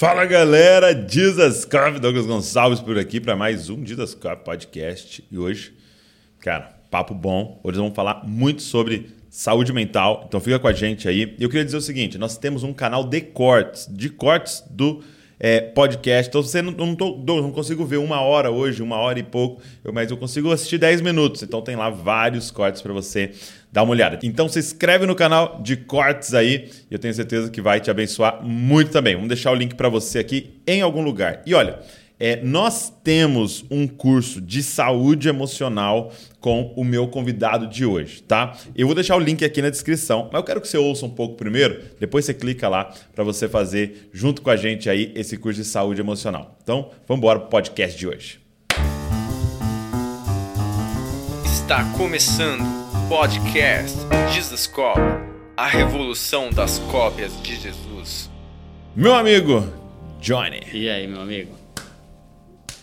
Fala galera, Jesus Cup, Douglas Gonçalves por aqui para mais um Jesus Cup Podcast. E hoje, cara, papo bom. Hoje vamos falar muito sobre saúde mental, então fica com a gente aí. Eu queria dizer o seguinte: nós temos um canal de cortes, de cortes do é, podcast. Então, você não, não, tô, não consigo ver uma hora hoje, uma hora e pouco, mas eu consigo assistir 10 minutos. Então, tem lá vários cortes para você dar uma olhada. Então, se inscreve no canal de cortes aí eu tenho certeza que vai te abençoar muito também. Vamos deixar o link para você aqui em algum lugar. E olha. É, nós temos um curso de saúde emocional com o meu convidado de hoje, tá? Eu vou deixar o link aqui na descrição, mas eu quero que você ouça um pouco primeiro, depois você clica lá para você fazer junto com a gente aí esse curso de saúde emocional. Então, vamos embora pro podcast de hoje. Está começando podcast Jesus Cop, a revolução das cópias de Jesus. Meu amigo Johnny. E aí, meu amigo?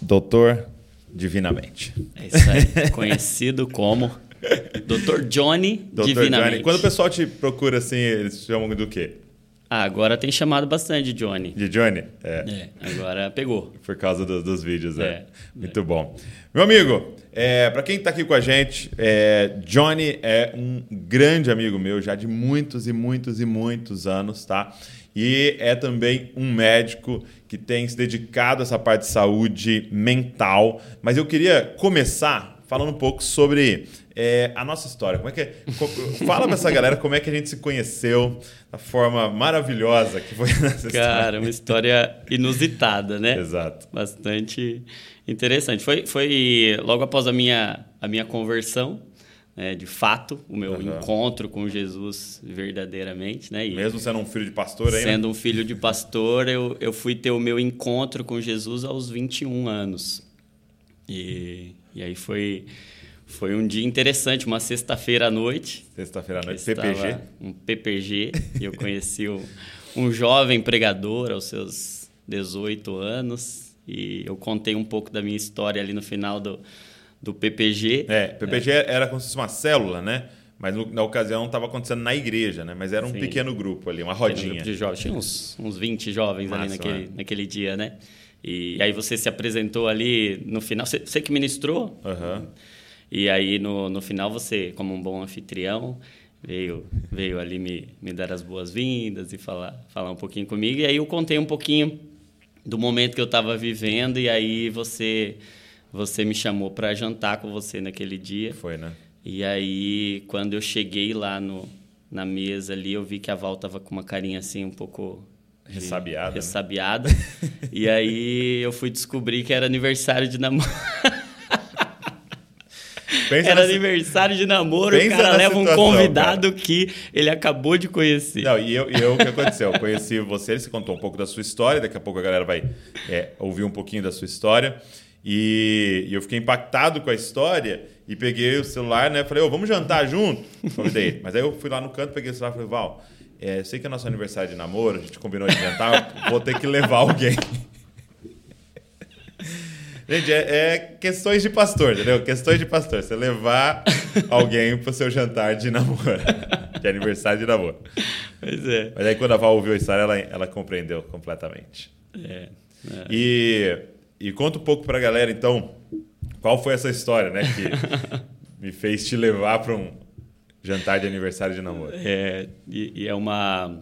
Doutor Divinamente. É isso aí. Conhecido como Doutor Johnny Doutor Divinamente. Johnny. Quando o pessoal te procura assim, eles chamam do quê? Ah, agora tem chamado bastante de Johnny. De Johnny? É. é agora pegou. Por causa do, dos vídeos, né? É. Muito é. bom. Meu amigo, é, para quem está aqui com a gente, é, Johnny é um grande amigo meu já de muitos e muitos e muitos anos, tá? E é também um médico que tem se dedicado a essa parte de saúde mental. Mas eu queria começar falando um pouco sobre é, a nossa história. Como é que é? Fala para essa galera como é que a gente se conheceu da forma maravilhosa que foi nessa Cara, uma história inusitada, né? Exato. Bastante interessante. Foi, foi logo após a minha, a minha conversão né, de fato, o meu uhum. encontro com Jesus verdadeiramente. Né? Mesmo sendo um filho de pastor aí, Sendo um filho de pastor, eu, eu fui ter o meu encontro com Jesus aos 21 anos. E, e aí foi, foi um dia interessante, uma sexta-feira à noite. Sexta-feira à noite, PPG? Um PPG, e eu conheci um, um jovem pregador aos seus 18 anos. E eu contei um pouco da minha história ali no final do, do PPG. É, PPG é. era como se fosse uma célula, né? Mas no, na ocasião estava acontecendo na igreja, né? Mas era um Sim. pequeno grupo ali, uma rodinha. Grupo de jovens. Tinha uns, uns 20 jovens Massa, ali naquele, né? naquele dia, né? E aí você se apresentou ali no final. Você, você que ministrou? Uhum. E aí no, no final você, como um bom anfitrião, veio, veio ali me, me dar as boas-vindas e falar, falar um pouquinho comigo. E aí eu contei um pouquinho do momento que eu estava vivendo e aí você você me chamou para jantar com você naquele dia. Foi, né? E aí, quando eu cheguei lá no, na mesa ali, eu vi que a Val tava com uma carinha assim um pouco ressabiada. Ressabiada. Né? e aí eu fui descobrir que era aniversário de namoro. Pensa era aniversário de namoro, Pensa o cara leva situação, um convidado cara. que ele acabou de conhecer. Não, e eu, e eu o que aconteceu? Eu conheci você, você contou um pouco da sua história, daqui a pouco a galera vai é, ouvir um pouquinho da sua história. E, eu fiquei impactado com a história e peguei o celular, né? Falei, oh, vamos jantar junto? Convidei Mas aí eu fui lá no canto, peguei o celular e falei, Val, é, sei que é nosso aniversário de namoro, a gente combinou de jantar, vou ter que levar alguém. Gente, é, é, questões de pastor, entendeu? Questões de pastor. Você levar alguém pro seu jantar de namoro. De aniversário de namoro. Pois é. Mas aí quando a Val ouviu a história, ela, ela compreendeu completamente. É. é. E e conta um pouco para a galera, então, qual foi essa história, né? Que me fez te levar para um jantar de aniversário de namoro. É, e, e, é uma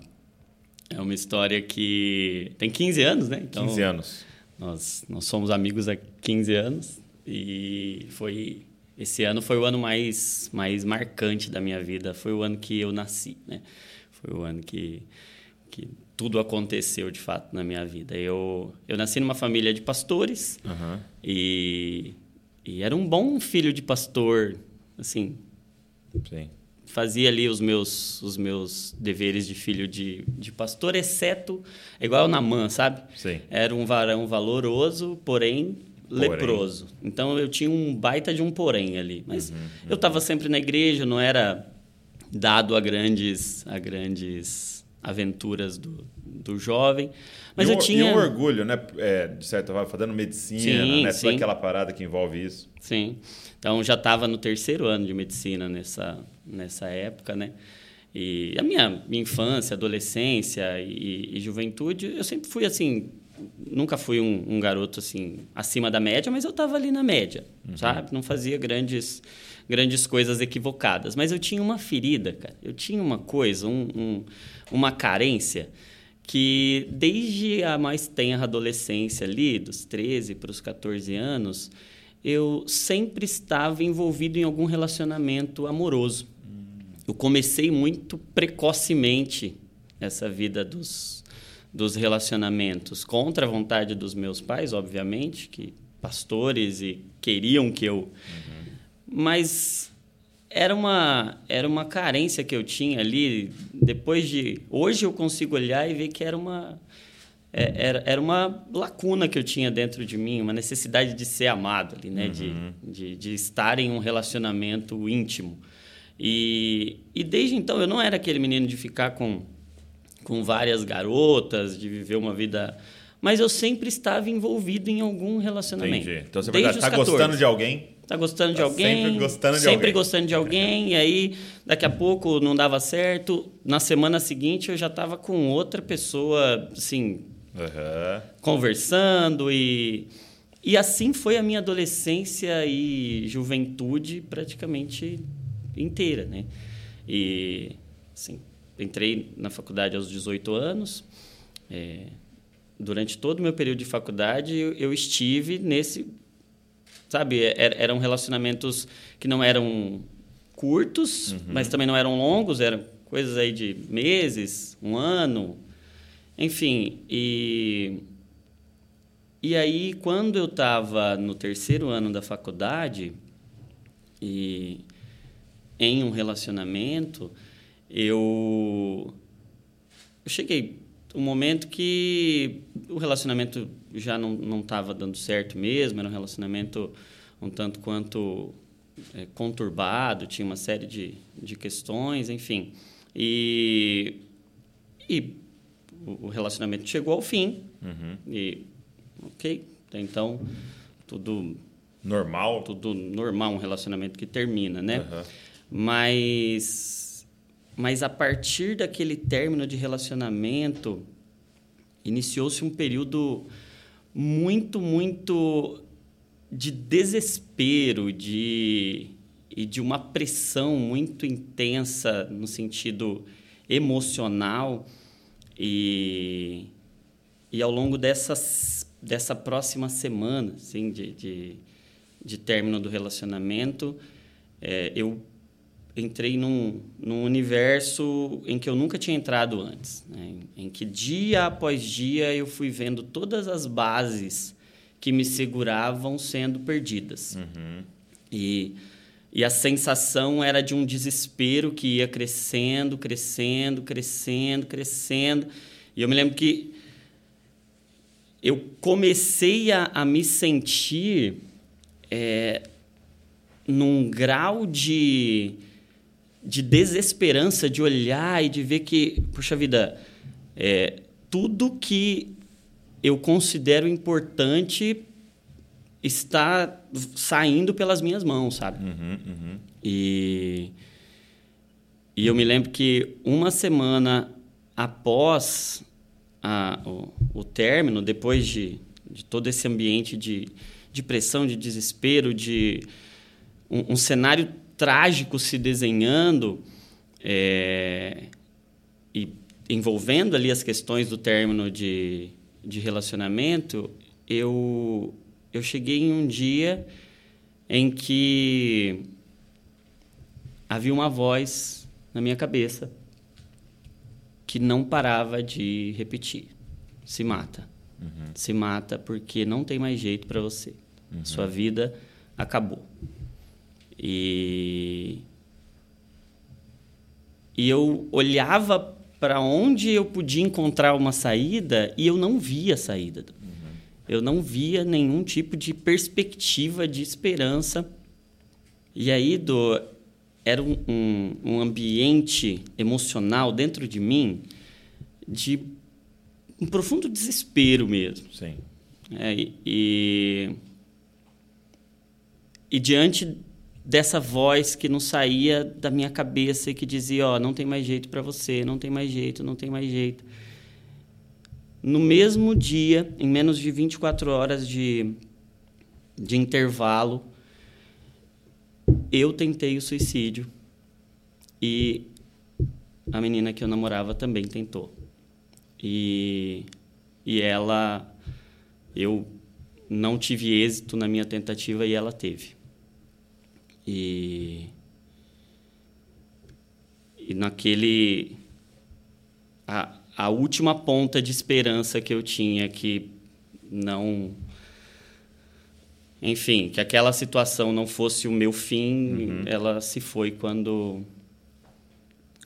é uma história que tem 15 anos, né? Então, 15 anos. Nós, nós somos amigos há 15 anos e foi esse ano foi o ano mais mais marcante da minha vida. Foi o ano que eu nasci, né? Foi o ano que que tudo aconteceu de fato na minha vida. Eu, eu nasci numa família de pastores uhum. e, e era um bom filho de pastor, assim. Sim. Fazia ali os meus, os meus deveres de filho de, de pastor, exceto, igual na mãe, sabe? Sim. Era um varão valoroso, porém porém. leproso. Então eu tinha um baita de um porém ali. Mas uhum, uhum. eu estava sempre na igreja, não era dado a grandes, a grandes aventuras do, do jovem. Mas e eu tinha. E um orgulho, né? É, de certa forma, fazendo medicina, sim, né? Sim. Toda aquela parada que envolve isso. Sim. Então já estava no terceiro ano de medicina nessa, nessa época, né? E a minha, minha infância, adolescência e, e, juventude, eu sempre fui assim, nunca fui um, um, garoto assim acima da média, mas eu estava ali na média, uhum. sabe? Não fazia grandes grandes coisas equivocadas, mas eu tinha uma ferida, cara. Eu tinha uma coisa, um, um, uma carência que desde a mais tenra adolescência ali, dos 13 para os 14 anos, eu sempre estava envolvido em algum relacionamento amoroso. Eu comecei muito precocemente essa vida dos dos relacionamentos contra a vontade dos meus pais, obviamente, que pastores e queriam que eu. Uhum. Mas era uma, era uma carência que eu tinha ali. Depois de. Hoje eu consigo olhar e ver que era uma. É, era, era uma lacuna que eu tinha dentro de mim, uma necessidade de ser amado ali, né? Uhum. De, de, de estar em um relacionamento íntimo. E, e desde então eu não era aquele menino de ficar com com várias garotas, de viver uma vida. Mas eu sempre estava envolvido em algum relacionamento. Entendi. Então você está gostando de alguém? Está gostando tá de alguém. Sempre gostando de sempre alguém. gostando de alguém. e aí, daqui a pouco, não dava certo. Na semana seguinte, eu já estava com outra pessoa, assim, uhum. conversando. E, e assim foi a minha adolescência e juventude praticamente inteira, né? E, assim, entrei na faculdade aos 18 anos. É, durante todo o meu período de faculdade, eu, eu estive nesse. Sabe, er, eram relacionamentos que não eram curtos, uhum. mas também não eram longos, eram coisas aí de meses, um ano, enfim. E, e aí, quando eu estava no terceiro ano da faculdade, e em um relacionamento, eu, eu cheguei um momento que o relacionamento já não estava dando certo mesmo, era um relacionamento um tanto quanto é, conturbado, tinha uma série de, de questões, enfim. E, e o relacionamento chegou ao fim. Uhum. E, ok, então tudo. Normal? Tudo normal, um relacionamento que termina, né? Uhum. Mas mas a partir daquele término de relacionamento, iniciou-se um período muito, muito de desespero, de e de uma pressão muito intensa no sentido emocional e, e ao longo dessas, dessa próxima semana assim, de, de, de término do relacionamento, é, eu entrei num, num universo em que eu nunca tinha entrado antes, né? em que dia após dia eu fui vendo todas as bases que me seguravam sendo perdidas. Uhum. E, e a sensação era de um desespero que ia crescendo, crescendo, crescendo, crescendo. E eu me lembro que eu comecei a, a me sentir é, num grau de de desesperança de olhar e de ver que, puxa vida, é, tudo que eu considero importante está saindo pelas minhas mãos, sabe? Uhum, uhum. E, e eu me lembro que uma semana após a, o, o término, depois de, de todo esse ambiente de, de pressão, de desespero, de um, um cenário trágico se desenhando é, e envolvendo ali as questões do término de, de relacionamento, eu, eu cheguei em um dia em que havia uma voz na minha cabeça que não parava de repetir: se mata. Uhum. Se mata porque não tem mais jeito para você. Uhum. Sua vida acabou. E, e eu olhava para onde eu podia encontrar uma saída e eu não via saída. Eu não via nenhum tipo de perspectiva de esperança. E aí, do, era um, um, um ambiente emocional dentro de mim de um profundo desespero mesmo. Sim. É, e, e diante dessa voz que não saía da minha cabeça e que dizia, ó, oh, não tem mais jeito para você, não tem mais jeito, não tem mais jeito. No mesmo dia, em menos de 24 horas de, de intervalo, eu tentei o suicídio e a menina que eu namorava também tentou. E, e ela, eu não tive êxito na minha tentativa e ela teve. E, e naquele. A, a última ponta de esperança que eu tinha que não enfim, que aquela situação não fosse o meu fim, uhum. ela se foi quando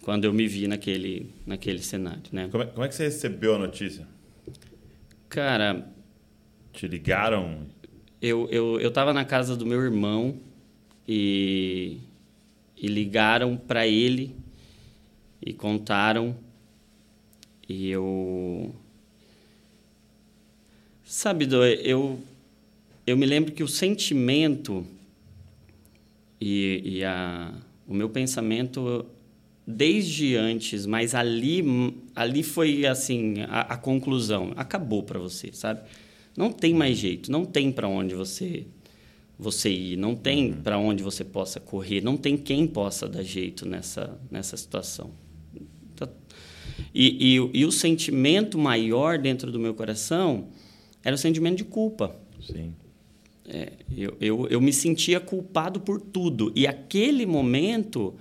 quando eu me vi naquele naquele cenário, né? Como é, como é que você recebeu a notícia? Cara, te ligaram? Eu eu eu estava na casa do meu irmão e e ligaram para ele e contaram e eu. Sabe, Dô, eu, eu me lembro que o sentimento e, e a, o meu pensamento desde antes, mas ali, ali foi assim a, a conclusão. Acabou para você, sabe? Não tem mais jeito, não tem para onde você você ir, não tem uhum. para onde você possa correr, não tem quem possa dar jeito nessa nessa situação. E, e, e, o sentimento maior dentro do meu coração era o sentimento de culpa. Sim. É, eu, eu, eu me sentia culpado por tudo. E aquele momento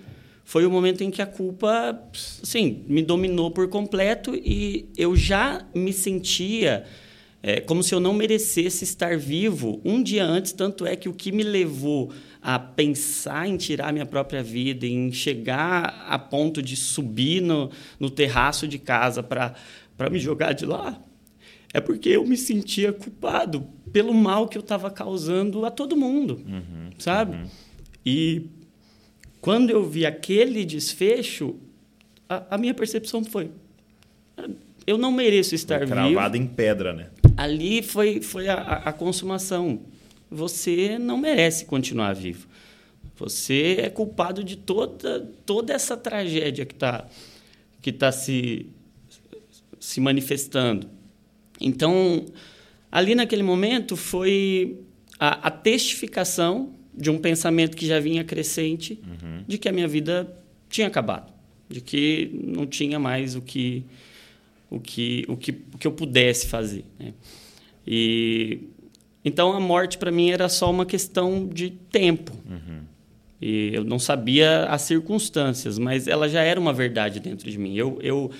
foi o momento em que a culpa, sim, me dominou por completo e eu já me sentia é, como se eu não merecesse estar vivo um dia antes. Tanto é que o que me levou a pensar em tirar minha própria vida, em chegar a ponto de subir no, no terraço de casa para me jogar de lá, é porque eu me sentia culpado pelo mal que eu estava causando a todo mundo, uhum, sabe? Uhum. E quando eu vi aquele desfecho, a, a minha percepção foi: eu não mereço estar foi vivo. Cravado em pedra, né? Ali foi, foi a, a consumação você não merece continuar vivo. Você é culpado de toda, toda essa tragédia que está que tá se, se manifestando. Então, ali naquele momento foi a, a testificação de um pensamento que já vinha crescente uhum. de que a minha vida tinha acabado, de que não tinha mais o que o que o que, o que eu pudesse fazer. Né? E então a morte para mim era só uma questão de tempo. Uhum. E eu não sabia as circunstâncias, mas ela já era uma verdade dentro de mim. Eu, eu,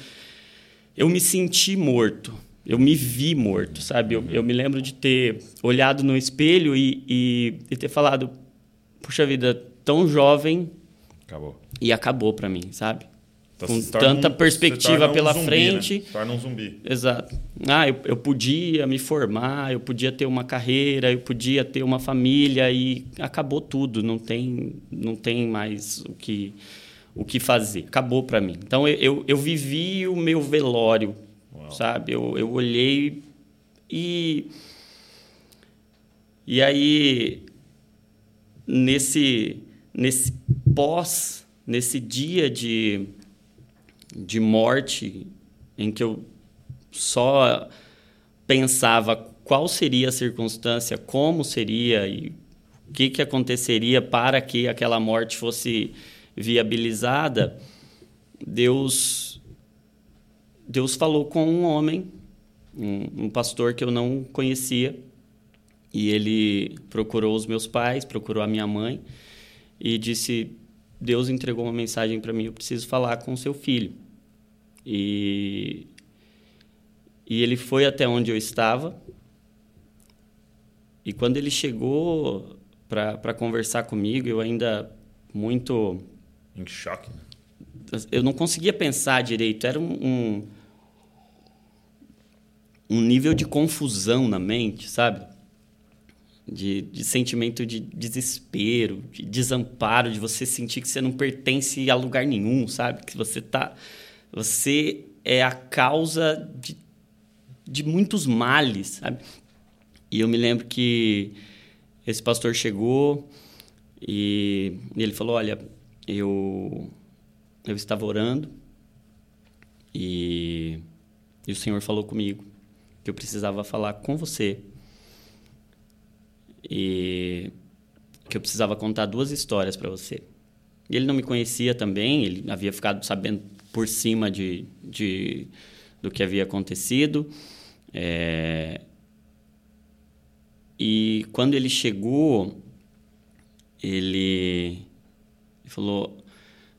eu me senti morto. Eu me vi morto, sabe? Eu, eu me lembro de ter olhado no espelho e, e, e ter falado: puxa vida, tão jovem. Acabou. E acabou para mim, sabe? Então, com tanta um, perspectiva pela zumbi, frente. Né? Torna um zumbi. Exato. Ah, eu, eu podia me formar, eu podia ter uma carreira, eu podia ter uma família e acabou tudo. Não tem, não tem mais o que, o que fazer. Acabou para mim. Então eu, eu, eu, vivi o meu velório, Uau. sabe? Eu, eu olhei e e aí nesse nesse pós nesse dia de de morte em que eu só pensava qual seria a circunstância, como seria e o que, que aconteceria para que aquela morte fosse viabilizada, Deus Deus falou com um homem, um, um pastor que eu não conhecia, e ele procurou os meus pais, procurou a minha mãe e disse: Deus entregou uma mensagem para mim, eu preciso falar com seu filho. E, e ele foi até onde eu estava. E quando ele chegou para conversar comigo, eu ainda muito. Em choque. Né? Eu não conseguia pensar direito. Era um, um, um nível de confusão na mente, sabe? De, de, sentimento de desespero, de desamparo, de você sentir que você não pertence a lugar nenhum, sabe? Que você está você é a causa de, de muitos males, sabe? E eu me lembro que esse pastor chegou e ele falou: Olha, eu, eu estava orando e, e o Senhor falou comigo que eu precisava falar com você. E que eu precisava contar duas histórias para você. E ele não me conhecia também, ele havia ficado sabendo por cima de, de do que havia acontecido. É... E quando ele chegou, ele, falou: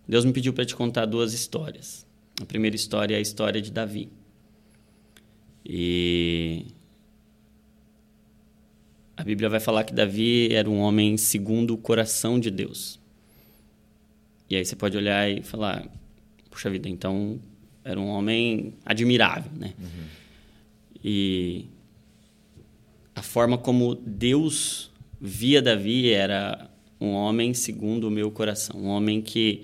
Deus me pediu para te contar duas histórias. A primeira história é a história de Davi. E a Bíblia vai falar que Davi era um homem segundo o coração de Deus. E aí você pode olhar e falar, puxa vida, então era um homem admirável, né? Uhum. E a forma como Deus via Davi era um homem segundo o meu coração, um homem que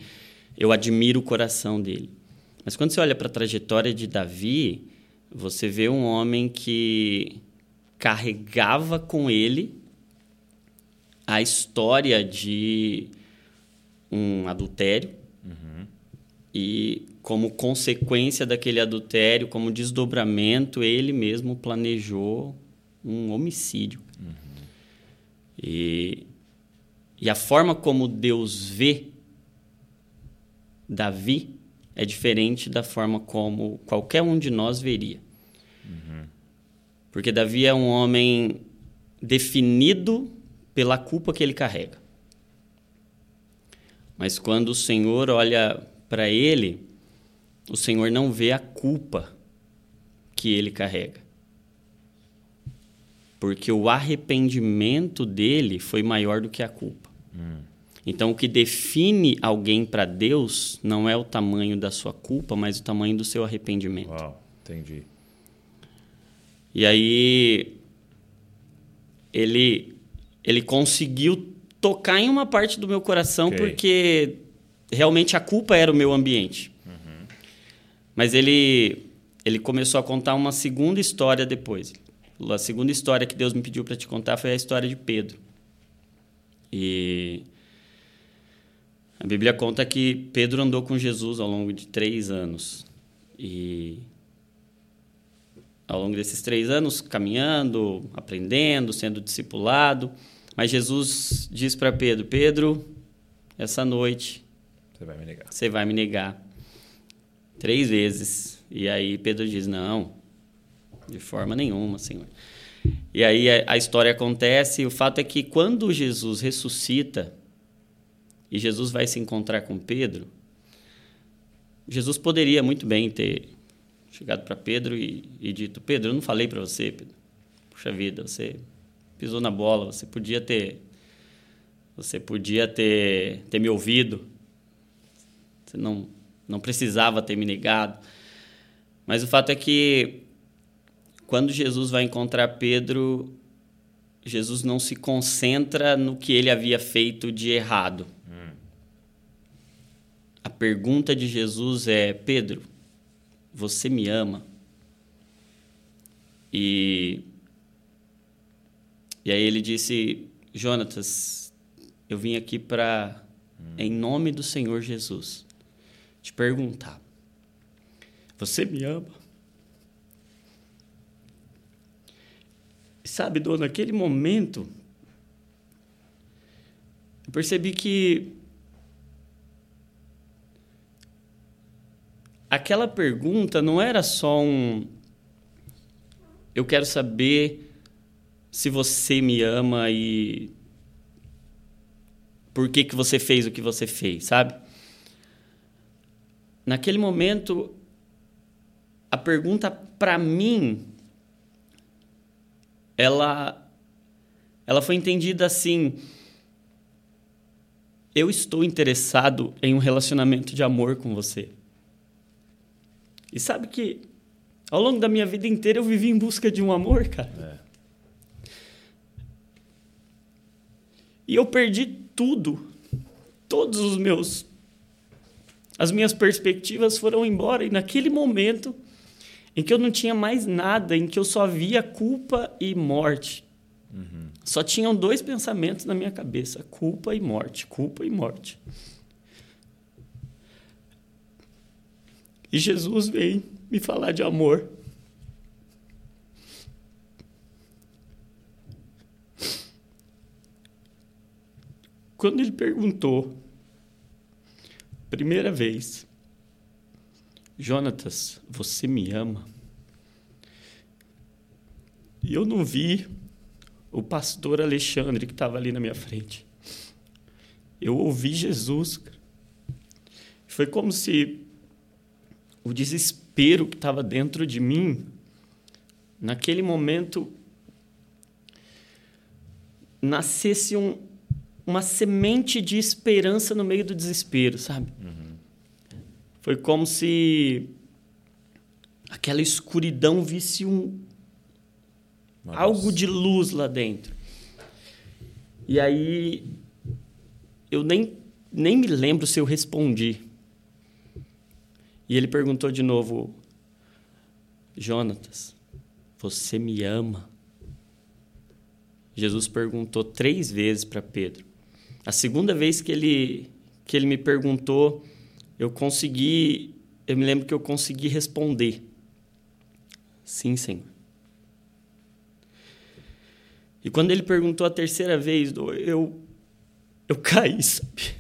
eu admiro o coração dele. Mas quando você olha para a trajetória de Davi, você vê um homem que carregava com ele a história de um adultério uhum. e como consequência daquele adultério, como desdobramento, ele mesmo planejou um homicídio. Uhum. E, e a forma como Deus vê Davi é diferente da forma como qualquer um de nós veria. Uhum. Porque Davi é um homem definido pela culpa que ele carrega. Mas quando o Senhor olha para ele, o Senhor não vê a culpa que ele carrega. Porque o arrependimento dele foi maior do que a culpa. Hum. Então, o que define alguém para Deus não é o tamanho da sua culpa, mas o tamanho do seu arrependimento. Uau, entendi. E aí, ele, ele conseguiu tocar em uma parte do meu coração, okay. porque realmente a culpa era o meu ambiente. Uhum. Mas ele, ele começou a contar uma segunda história depois. A segunda história que Deus me pediu para te contar foi a história de Pedro. E a Bíblia conta que Pedro andou com Jesus ao longo de três anos. E ao longo desses três anos, caminhando, aprendendo, sendo discipulado. Mas Jesus diz para Pedro: Pedro, essa noite. Você vai me negar. Você vai me negar. Três vezes. E aí Pedro diz: Não, de forma nenhuma, Senhor. E aí a história acontece. E o fato é que quando Jesus ressuscita, e Jesus vai se encontrar com Pedro, Jesus poderia muito bem ter chegado para Pedro e, e, dito: Pedro, eu não falei para você, Pedro. Puxa vida, você pisou na bola, você podia ter. Você podia ter, ter me ouvido. Você não, não precisava ter me negado. Mas o fato é que quando Jesus vai encontrar Pedro, Jesus não se concentra no que ele havia feito de errado. A pergunta de Jesus é: Pedro, você me ama? E, e aí ele disse: Jonatas, eu vim aqui para, hum. em nome do Senhor Jesus, te perguntar: Você me ama? Sabe, dona, naquele momento, eu percebi que aquela pergunta não era só um. Eu quero saber se você me ama e por que, que você fez o que você fez, sabe? Naquele momento, a pergunta para mim, ela, ela foi entendida assim: eu estou interessado em um relacionamento de amor com você. E sabe que ao longo da minha vida inteira eu vivi em busca de um amor, cara. É. E eu perdi tudo. Todos os meus as minhas perspectivas foram embora e naquele momento em que eu não tinha mais nada, em que eu só via culpa e morte. Uhum. Só tinham dois pensamentos na minha cabeça: culpa e morte, culpa e morte. E Jesus veio me falar de amor. Quando ele perguntou, primeira vez, Jonatas, você me ama? E eu não vi o pastor Alexandre que estava ali na minha frente. Eu ouvi Jesus. Foi como se o desespero que estava dentro de mim, naquele momento, nascesse um, uma semente de esperança no meio do desespero, sabe? Uhum. Foi como se aquela escuridão visse um Nossa. algo de luz lá dentro. E aí eu nem, nem me lembro se eu respondi. E ele perguntou de novo: Jonatas, você me ama? Jesus perguntou três vezes para Pedro. A segunda vez que ele, que ele me perguntou, eu consegui, eu me lembro que eu consegui responder: Sim, Senhor. E quando ele perguntou a terceira vez, eu, eu caí, sabe?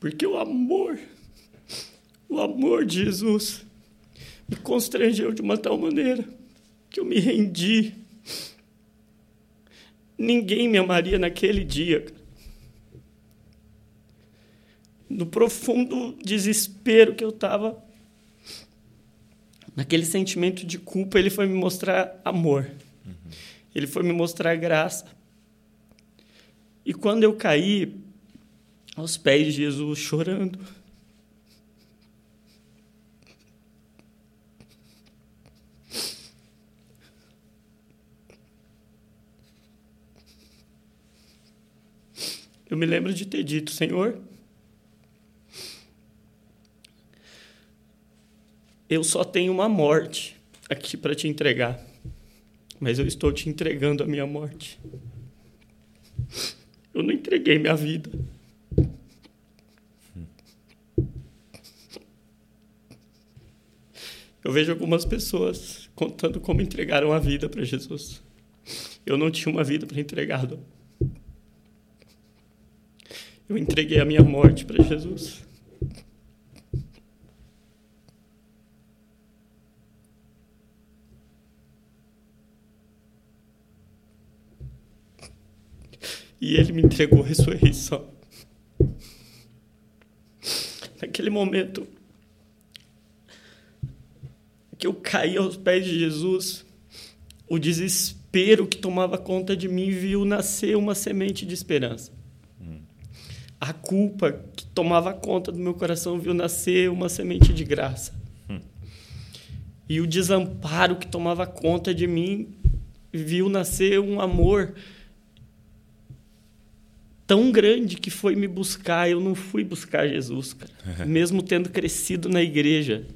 Porque o amor, o amor de Jesus me constrangeu de uma tal maneira que eu me rendi. Ninguém me amaria naquele dia. No profundo desespero que eu estava, naquele sentimento de culpa, ele foi me mostrar amor. Uhum. Ele foi me mostrar graça. E quando eu caí, aos pés de Jesus, chorando. Eu me lembro de ter dito, Senhor, eu só tenho uma morte aqui para te entregar, mas eu estou te entregando a minha morte. Eu não entreguei minha vida. Eu vejo algumas pessoas contando como entregaram a vida para Jesus. Eu não tinha uma vida para entregar. Eu entreguei a minha morte para Jesus. E ele me entregou a ressurreição. Naquele momento, que eu caí aos pés de Jesus, o desespero que tomava conta de mim viu nascer uma semente de esperança. Hum. A culpa que tomava conta do meu coração viu nascer uma semente de graça. Hum. E o desamparo que tomava conta de mim viu nascer um amor tão grande que foi me buscar. Eu não fui buscar Jesus, cara. Mesmo tendo crescido na igreja,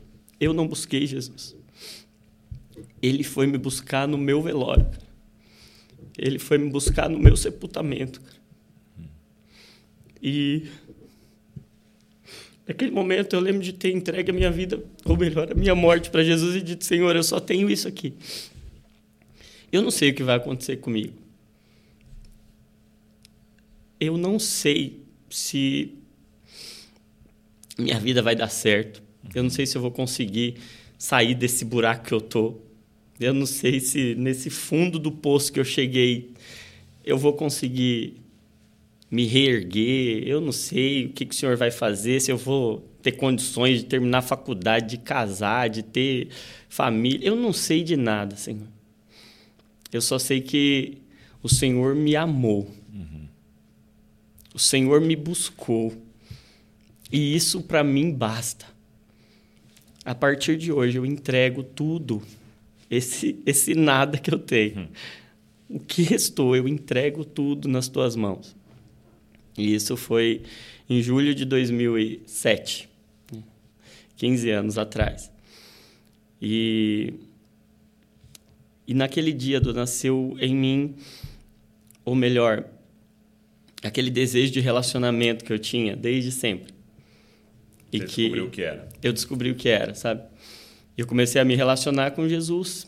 eu não busquei Jesus. Ele foi me buscar no meu velório. Ele foi me buscar no meu sepultamento. E naquele momento eu lembro de ter entregue a minha vida, ou melhor, a minha morte para Jesus e dito: Senhor, eu só tenho isso aqui. Eu não sei o que vai acontecer comigo. Eu não sei se minha vida vai dar certo. Eu não sei se eu vou conseguir sair desse buraco que eu tô. Eu não sei se nesse fundo do poço que eu cheguei eu vou conseguir me reerguer. Eu não sei o que, que o senhor vai fazer, se eu vou ter condições de terminar a faculdade, de casar, de ter família. Eu não sei de nada, Senhor. Eu só sei que o Senhor me amou. Uhum. O Senhor me buscou. E isso para mim basta a partir de hoje eu entrego tudo, esse, esse nada que eu tenho. Hum. O que restou, eu entrego tudo nas tuas mãos. E isso foi em julho de 2007, 15 anos atrás. E, e naquele dia nasceu em mim, ou melhor, aquele desejo de relacionamento que eu tinha desde sempre E Você que descobriu o que era. eu descobri o que era, sabe? Eu comecei a me relacionar com Jesus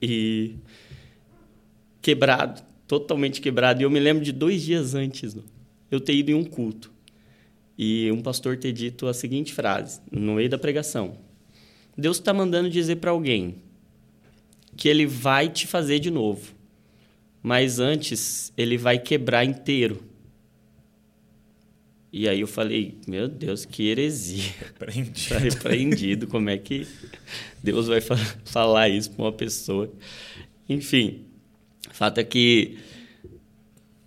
e quebrado, totalmente quebrado. E eu me lembro de dois dias antes, eu ter ido em um culto e um pastor ter dito a seguinte frase no meio da pregação: Deus está mandando dizer para alguém que ele vai te fazer de novo, mas antes ele vai quebrar inteiro. E aí eu falei, meu Deus, que heresia. Aprendi. Tá repreendido. Como é que Deus vai fa falar isso para uma pessoa? Enfim, o fato é que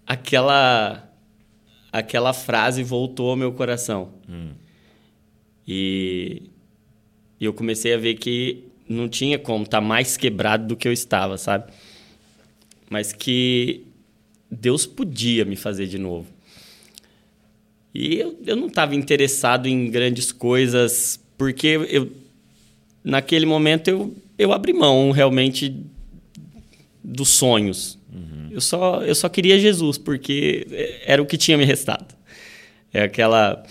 aquela aquela frase voltou ao meu coração. E, e eu comecei a ver que não tinha como estar mais quebrado do que eu estava, sabe? Mas que Deus podia me fazer de novo. E eu, eu não estava interessado em grandes coisas, porque eu, naquele momento eu, eu abri mão realmente dos sonhos. Eu, só, eu só queria Jesus, porque era o que tinha me restado. É aquela,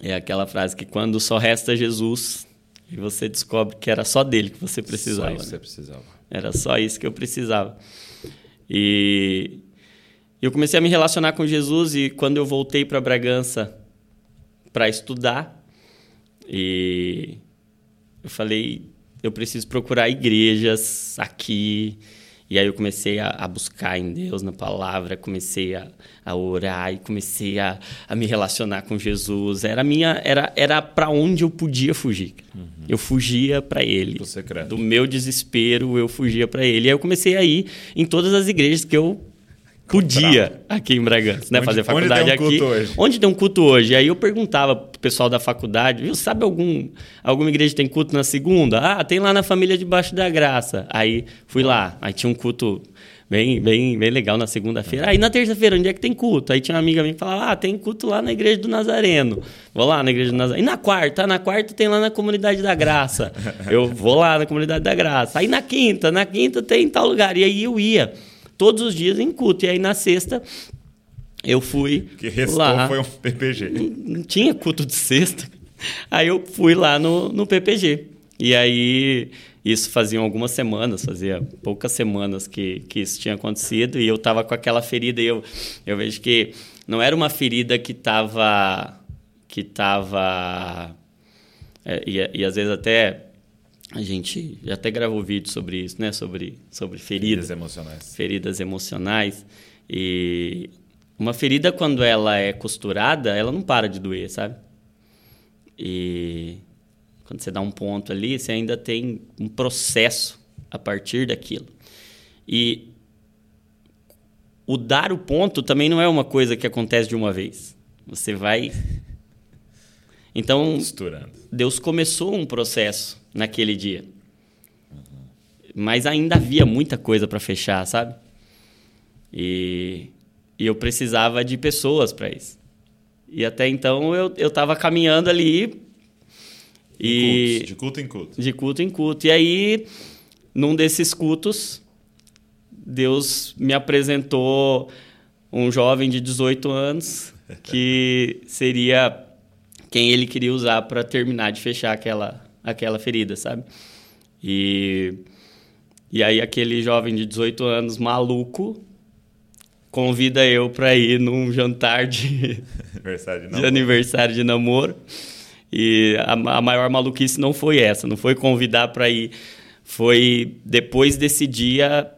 é aquela frase que quando só resta Jesus, e você descobre que era só dele que você precisava. Só isso né? você precisava. Era só isso que eu precisava. E eu comecei a me relacionar com Jesus e quando eu voltei para Bragança para estudar, e eu falei, eu preciso procurar igrejas aqui. E aí eu comecei a, a buscar em Deus, na palavra, comecei a, a orar e comecei a, a me relacionar com Jesus. Era minha, era era para onde eu podia fugir. Eu fugia para Ele. Do meu desespero, eu fugia para Ele. E aí eu comecei a ir em todas as igrejas que eu podia aqui em Bragança, né? Onde- Fazer onde faculdade tem um culto aqui. hoje? Onde tem um culto hoje? Aí eu perguntava pro pessoal da faculdade, viu, sabe algum alguma igreja tem culto na segunda? Ah, tem lá na família debaixo da graça. Aí fui lá, aí tinha um culto bem bem bem legal na segunda-feira. Aí na terça-feira, onde é que tem culto? Aí tinha uma amiga minha que falava: "Ah, tem culto lá na igreja do Nazareno". Vou lá na igreja do Nazareno. E na quarta, na quarta tem lá na comunidade da graça. Eu vou lá na comunidade da graça. Aí na quinta, na quinta tem em tal lugar. E aí eu ia todos os dias em culto. E aí na sexta eu fui O que restou lá. foi um PPG. Não tinha culto de sexta. Aí eu fui lá no, no PPG. E aí, isso faziam algumas semanas, fazia poucas semanas que, que isso tinha acontecido. E eu tava com aquela ferida e eu, eu vejo que não era uma ferida que tava... Que tava... é, e, e às vezes até... A gente já até gravou vídeo sobre isso, né? Sobre, sobre feridas Feridas emocionais. feridas emocionais. E uma ferida, quando ela é costurada, ela não para de doer, sabe? E quando você dá um ponto ali, você ainda tem um processo a partir daquilo. E o dar o ponto também não é uma coisa que acontece de uma vez. Você vai. Então, Costurando. Deus começou um processo naquele dia. Mas ainda havia muita coisa para fechar, sabe? E, e eu precisava de pessoas para isso. E até então eu eu estava caminhando ali e Cultos, de culto em culto. de culto em culto. E aí, num desses cultos, Deus me apresentou um jovem de 18 anos que seria quem ele queria usar para terminar de fechar aquela, aquela ferida, sabe? E, e aí, aquele jovem de 18 anos maluco convida eu para ir num jantar de, Aniversário de de namoro. aniversário de namoro. E a, a maior maluquice não foi essa, não foi convidar para ir, foi depois desse dia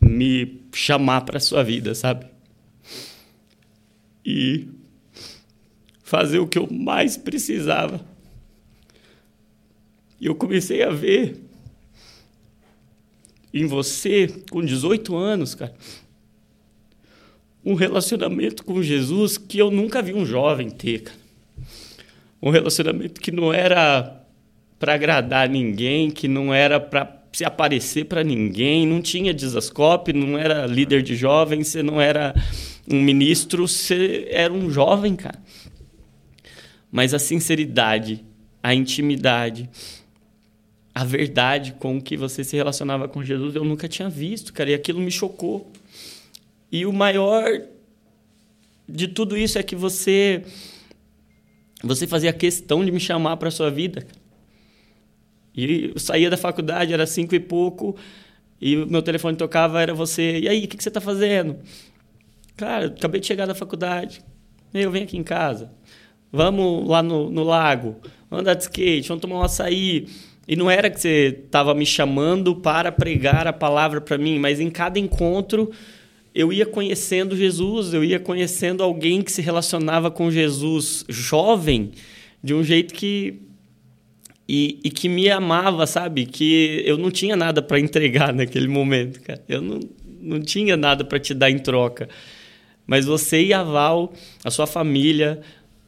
me chamar para sua vida, sabe? E fazer o que eu mais precisava. E eu comecei a ver em você, com 18 anos, cara, um relacionamento com Jesus que eu nunca vi um jovem ter, cara. Um relacionamento que não era para agradar ninguém, que não era para se aparecer para ninguém, não tinha desascope, não era líder de jovens, você não era um ministro, você era um jovem, cara. Mas a sinceridade, a intimidade, a verdade com que você se relacionava com Jesus, eu nunca tinha visto, cara, e aquilo me chocou. E o maior de tudo isso é que você você fazia questão de me chamar para sua vida. E eu saía da faculdade, era cinco e pouco, e o meu telefone tocava, era você. E aí, o que, que você está fazendo? Cara, acabei de chegar da faculdade. Eu venho aqui em casa. Vamos lá no, no lago, vamos andar de skate, vamos tomar um açaí. E não era que você estava me chamando para pregar a palavra para mim, mas em cada encontro eu ia conhecendo Jesus, eu ia conhecendo alguém que se relacionava com Jesus jovem de um jeito que e, e, que me amava, sabe? Que eu não tinha nada para entregar naquele momento, cara. Eu não, não tinha nada para te dar em troca. Mas você e a Val, a sua família,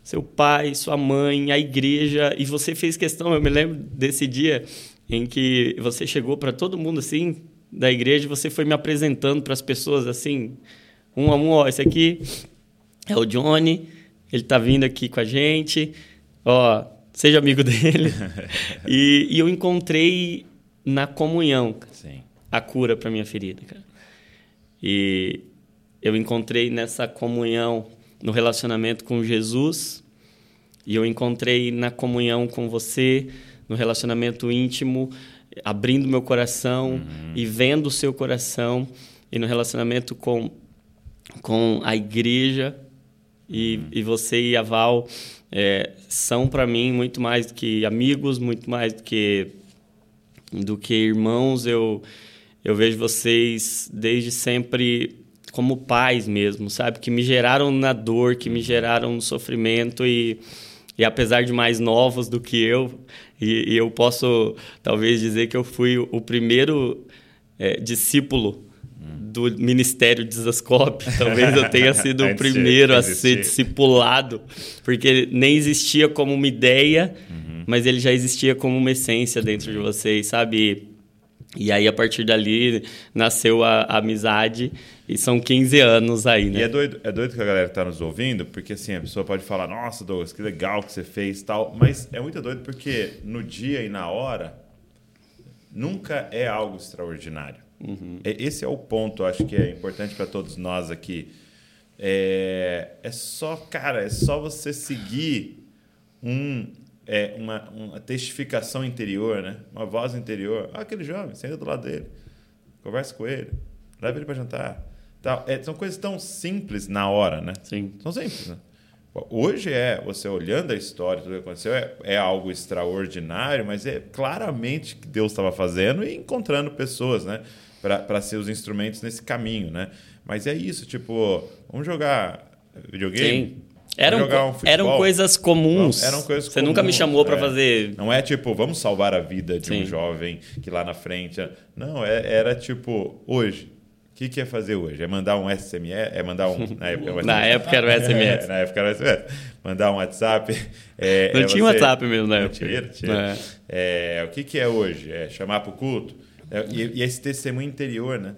seu pai, sua mãe, a igreja, e você fez questão, eu me lembro desse dia em que você chegou para todo mundo assim da igreja, você foi me apresentando para as pessoas assim, um a um, ó, esse aqui é o Johnny, ele está vindo aqui com a gente, ó, seja amigo dele. e, e, eu encontrei na comunhão Sim. a cura para minha ferida, cara. E eu encontrei nessa comunhão, no relacionamento com Jesus, e eu encontrei na comunhão com você, no relacionamento íntimo, abrindo meu coração uhum. e vendo o seu coração, e no relacionamento com, com a igreja, e, uhum. e você e a Val é, são para mim muito mais do que amigos, muito mais do que do que irmãos. Eu eu vejo vocês desde sempre como pais mesmo, sabe? Que me geraram na dor, que me geraram no sofrimento e, e apesar de mais novos do que eu, e, e eu posso talvez dizer que eu fui o primeiro é, discípulo do Ministério de Zascope. Talvez eu tenha sido o primeiro a ser discipulado, porque nem existia como uma ideia, uhum. mas ele já existia como uma essência dentro de vocês, sabe? E aí, a partir dali, nasceu a, a, amizade e são 15 anos aí, né? E é doido, é doido que a galera tá nos ouvindo, porque assim, a pessoa pode falar, nossa, Douglas, que legal que você fez tal, mas é muito doido porque no dia e na hora nunca é algo extraordinário. Uhum. Esse é o ponto, acho que é importante para todos nós aqui. É, é só, cara, é só você seguir um, é, uma, uma testificação interior, né? uma voz interior. Ah, aquele jovem, senta do lado dele, conversa com ele, leva ele para jantar. Tal. É, são coisas tão simples na hora, né? Sim. São simples, né? Hoje é, você olhando a história, tudo que aconteceu, é, é algo extraordinário, mas é claramente que Deus estava fazendo e encontrando pessoas, né? Para ser os instrumentos nesse caminho, né? Mas é isso, tipo, vamos jogar videogame? Sim. Eram, um eram coisas comuns. Não, eram coisas Você comuns, nunca me chamou é. para fazer. Não é tipo, vamos salvar a vida de Sim. um jovem que lá na frente. Não, é, era tipo, hoje o que, que é fazer hoje? É mandar um SMS? É mandar um. Na época, na época era o SMS. É, na época era o SMS. Mandar um WhatsApp. É, não é tinha você... WhatsApp mesmo na época. Tinha, tinha. É. é. o que, que é hoje? É chamar para o culto? É, e, e, esse testemunho interior, né?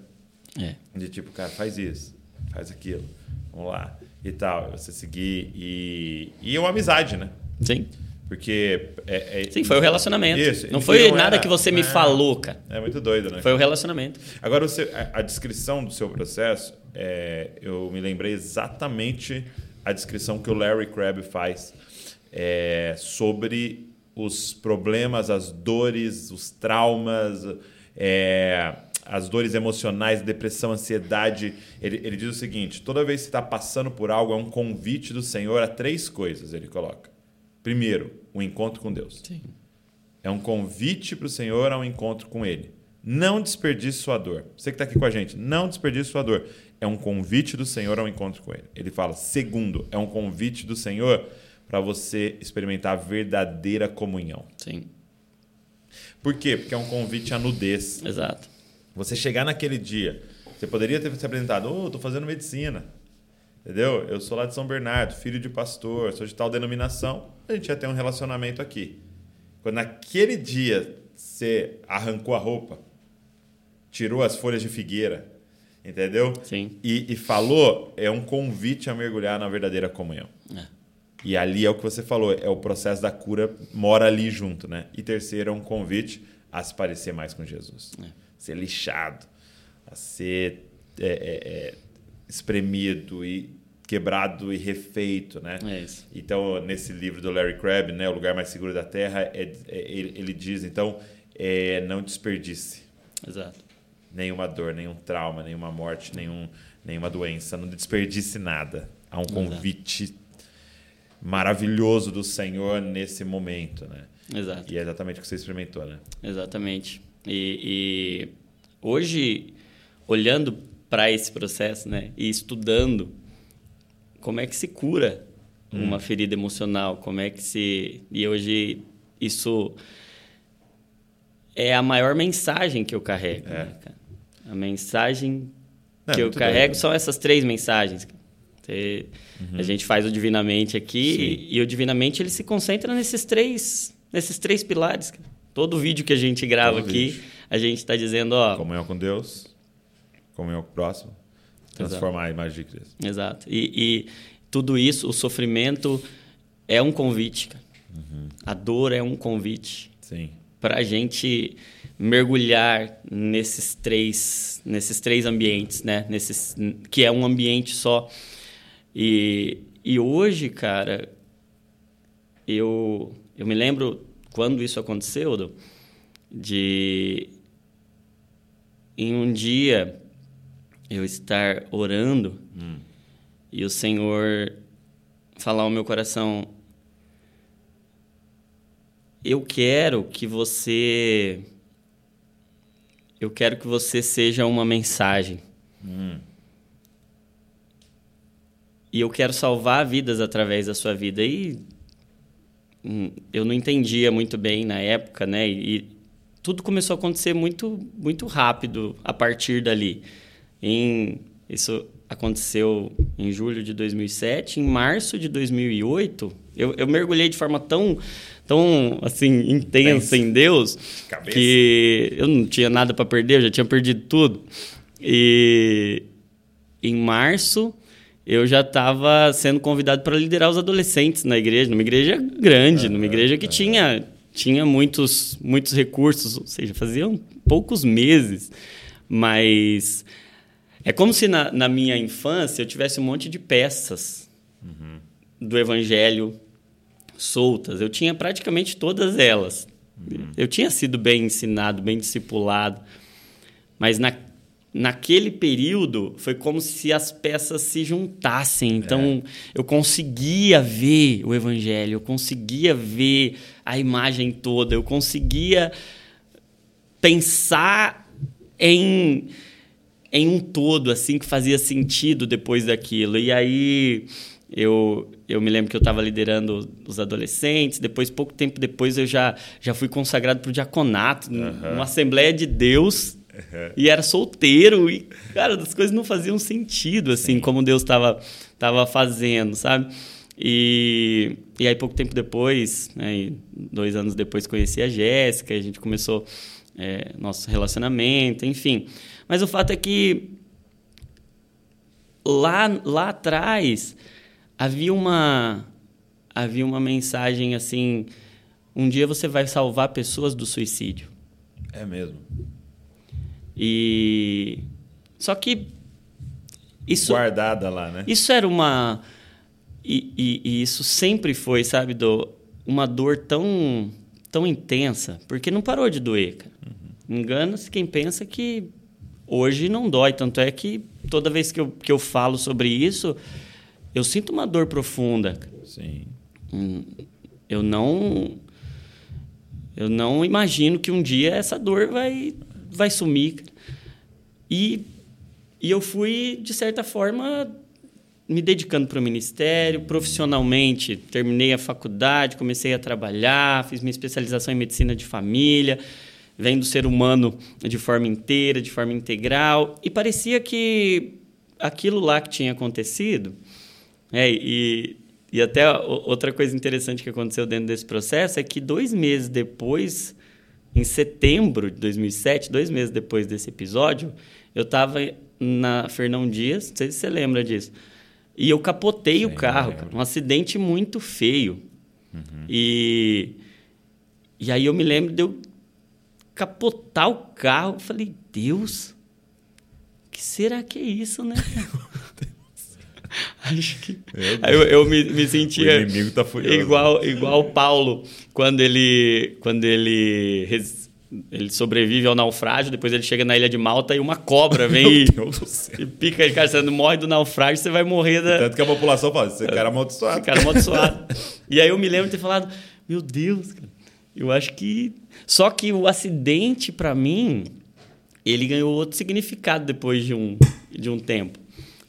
É. De tipo, cara, faz isso, faz aquilo, vamos lá. E tal. Você seguir. E, e uma amizade, né? Sim. Porque. É, é, Sim, foi o relacionamento. Isso. Não foi não nada era, que você me é, falou, cara. É muito doido, né? Foi o relacionamento. Agora, a, a, descrição do seu processo, é, eu me lembrei exatamente a descrição que o Larry Crabb faz é, sobre os problemas, as dores, os traumas, é, as dores emocionais, depressão, ansiedade. Ele, ele diz o seguinte: toda vez que você está passando por algo, é um convite do Senhor a três coisas, ele coloca. Primeiro, o um encontro com Deus. Sim. É um convite para o Senhor a um encontro com Ele. Não desperdice sua dor. Você que está aqui com a gente, não desperdice sua dor. É um convite do Senhor a um encontro com Ele. Ele fala, segundo, é um convite do Senhor para você experimentar verdadeira comunhão. Sim. Por quê? Porque é um convite à nudez. Exato. Você chegar naquele dia, você poderia ter se apresentado, ô, oh, estou fazendo medicina. Entendeu? Eu sou lá de São Bernardo, filho de pastor, sou de tal denominação. A gente ia ter um relacionamento aqui. Quando naquele dia você arrancou a roupa, tirou as folhas de figueira, entendeu? Sim. E, e falou, é um convite a mergulhar na verdadeira comunhão. É. E ali é o que você falou, é o processo da cura mora ali junto, né? E terceiro é um convite a se parecer mais com Jesus. É. Ser lixado, a ser é, é, é espremido e quebrado e refeito, né? É isso. Então, nesse livro do Larry Crabb, né, O Lugar Mais Seguro da Terra, é, é, ele, ele diz, então, é, não desperdice Exato. nenhuma dor, nenhum trauma, nenhuma morte, nenhum, nenhuma doença. Não desperdice nada. Há um convite maravilhoso do Senhor nesse momento, né? Exato. E é exatamente o que você experimentou, né? Exatamente. E, e hoje, olhando para esse processo, né, e estudando como é que se cura uma ferida emocional, como é que se e hoje isso é a maior mensagem que eu carrego, É. né? A mensagem É, que eu carrego doido. são essas três mensagens. Você- A gente faz o divinamente aqui e, e o divinamente ele se concentra nesses três, nesses três pilares. cara. Todo vídeo que a gente grava Todo aqui, vídeo. a gente está dizendo, ó, Comunhão com Deus, comunhão com o próximo, transformar a imagem de Cristo. Exato. E, e tudo isso, o sofrimento é um convite. cara. A dor é um convite Sim. para a gente mergulhar nesses três, nesses três ambientes, né? Nesses, que é um ambiente só. E, e hoje, cara, eu, eu me lembro quando isso aconteceu, de em um dia eu estar orando e o Senhor falar ao meu coração: Eu quero que você. Eu quero que você seja uma mensagem. E eu quero salvar vidas através da sua vida. E hum, eu não entendia muito bem na época, né? E, tudo começou a acontecer muito, muito rápido a partir dali. Em, isso aconteceu em julho de 2007. Em março de 2008, eu, eu mergulhei de forma tão, tão assim, intensa em Deus Cabeça. que eu não tinha nada para perder, eu já tinha perdido tudo. E em março eu já estava sendo convidado para liderar os adolescentes na igreja, numa igreja grande, numa igreja que tinha tinha muitos muitos recursos, ou seja, faziam poucos meses, mas é como se na, na minha infância eu tivesse um monte de peças do evangelho soltas. Eu tinha praticamente todas elas. Eu tinha sido bem ensinado, bem discipulado, mas na, naquele período foi como se as peças se juntassem. Então eu conseguia ver o evangelho, eu conseguia ver a imagem toda, eu conseguia pensar em em um todo assim que fazia sentido depois daquilo. E aí eu, eu me lembro que eu estava liderando os adolescentes, depois pouco tempo depois eu já já fui consagrado para o diaconato numa Assembleia de Deus. E era solteiro e, cara, as coisas não faziam sentido, assim, como Deus estava tava fazendo, sabe? E, e aí, pouco tempo depois, né, dois anos depois, conheci a Jéssica, a gente começou é, nosso relacionamento, enfim. Mas o fato é que lá, lá atrás havia uma, havia uma mensagem assim: um dia você vai salvar pessoas do suicídio. É mesmo. E. Só que. Isso, Guardada lá, né? isso era uma. E, e- e isso sempre foi, sabe, do, uma dor tão, tão intensa, porque não parou de doer, cara. Engana-se quem pensa que hoje não dói. Tanto é que toda vez que eu, que eu falo sobre isso, eu sinto uma dor profunda. Sim. Hum, Eu não. Eu não imagino que um dia essa dor vai, vai sumir. E, e eu fui, de certa forma, me dedicando para o ministério, profissionalmente. Terminei a faculdade, comecei a trabalhar, fiz minha especialização em medicina de família, vendo o ser humano de forma inteira, de forma integral. E parecia que aquilo lá que tinha acontecido. É, e, e até outra coisa interessante que aconteceu dentro desse processo é que dois meses depois, em setembro de 2007, dois meses depois desse episódio, eu estava na Fernão Dias, não sei se você lembra disso, e eu capotei o Sim, carro, lembro. cara, um acidente muito feio. E, e aí eu me lembro de eu capotar o carro, eu falei, Deus, o que será que é isso, né? Acho que. Aí eu, eu me, me sentia. O inimigo tá. Igual, igual Paulo, quando ele. Quando ele. Ele sobrevive ao naufrágio, depois ele chega na ilha de Malta e uma cobra vem e, e, pica ele. Cara, você não morre do naufrágio, você vai morrer da. Tanto que a população fala, esse cara é amaldiçoado. Esse cara é amaldiçoado. e aí eu me lembro de ter falado, meu Deus, cara, eu acho que. Só que o acidente, para mim, ele ganhou outro significado depois de um, de um tempo.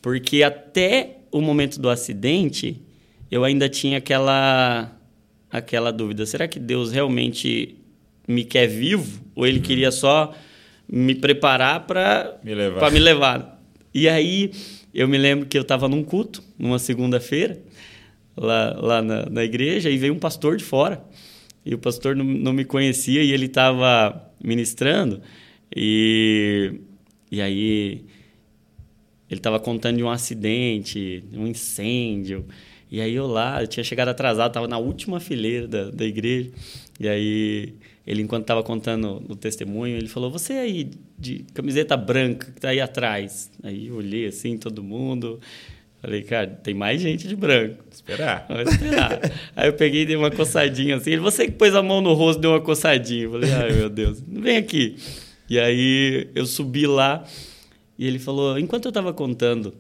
Porque até o momento do acidente, eu ainda tinha aquela, aquela dúvida: será que Deus realmente me quer vivo? Ou ele queria só me preparar para me, levar. me levar? E aí eu me lembro que eu estava num culto, numa segunda-feira, lá, lá na, na igreja, e veio um pastor de fora. E o pastor não, não me conhecia e ele estava ministrando. E, e aí ele estava contando de um acidente, um incêndio. E aí eu lá, eu tinha chegado atrasado, estava na última fileira da, da igreja. E aí ele, enquanto estava contando o testemunho, ele falou: Você aí de camiseta branca que está aí atrás. Aí eu olhei assim, todo mundo. Falei, cara, tem mais gente de branco. Esperar. Vamos esperar. aí eu peguei e dei uma coçadinha assim. Ele, você que pôs a mão no rosto, deu uma coçadinha. Eu falei, ai meu Deus, vem aqui. E aí eu subi lá e ele falou: enquanto eu estava contando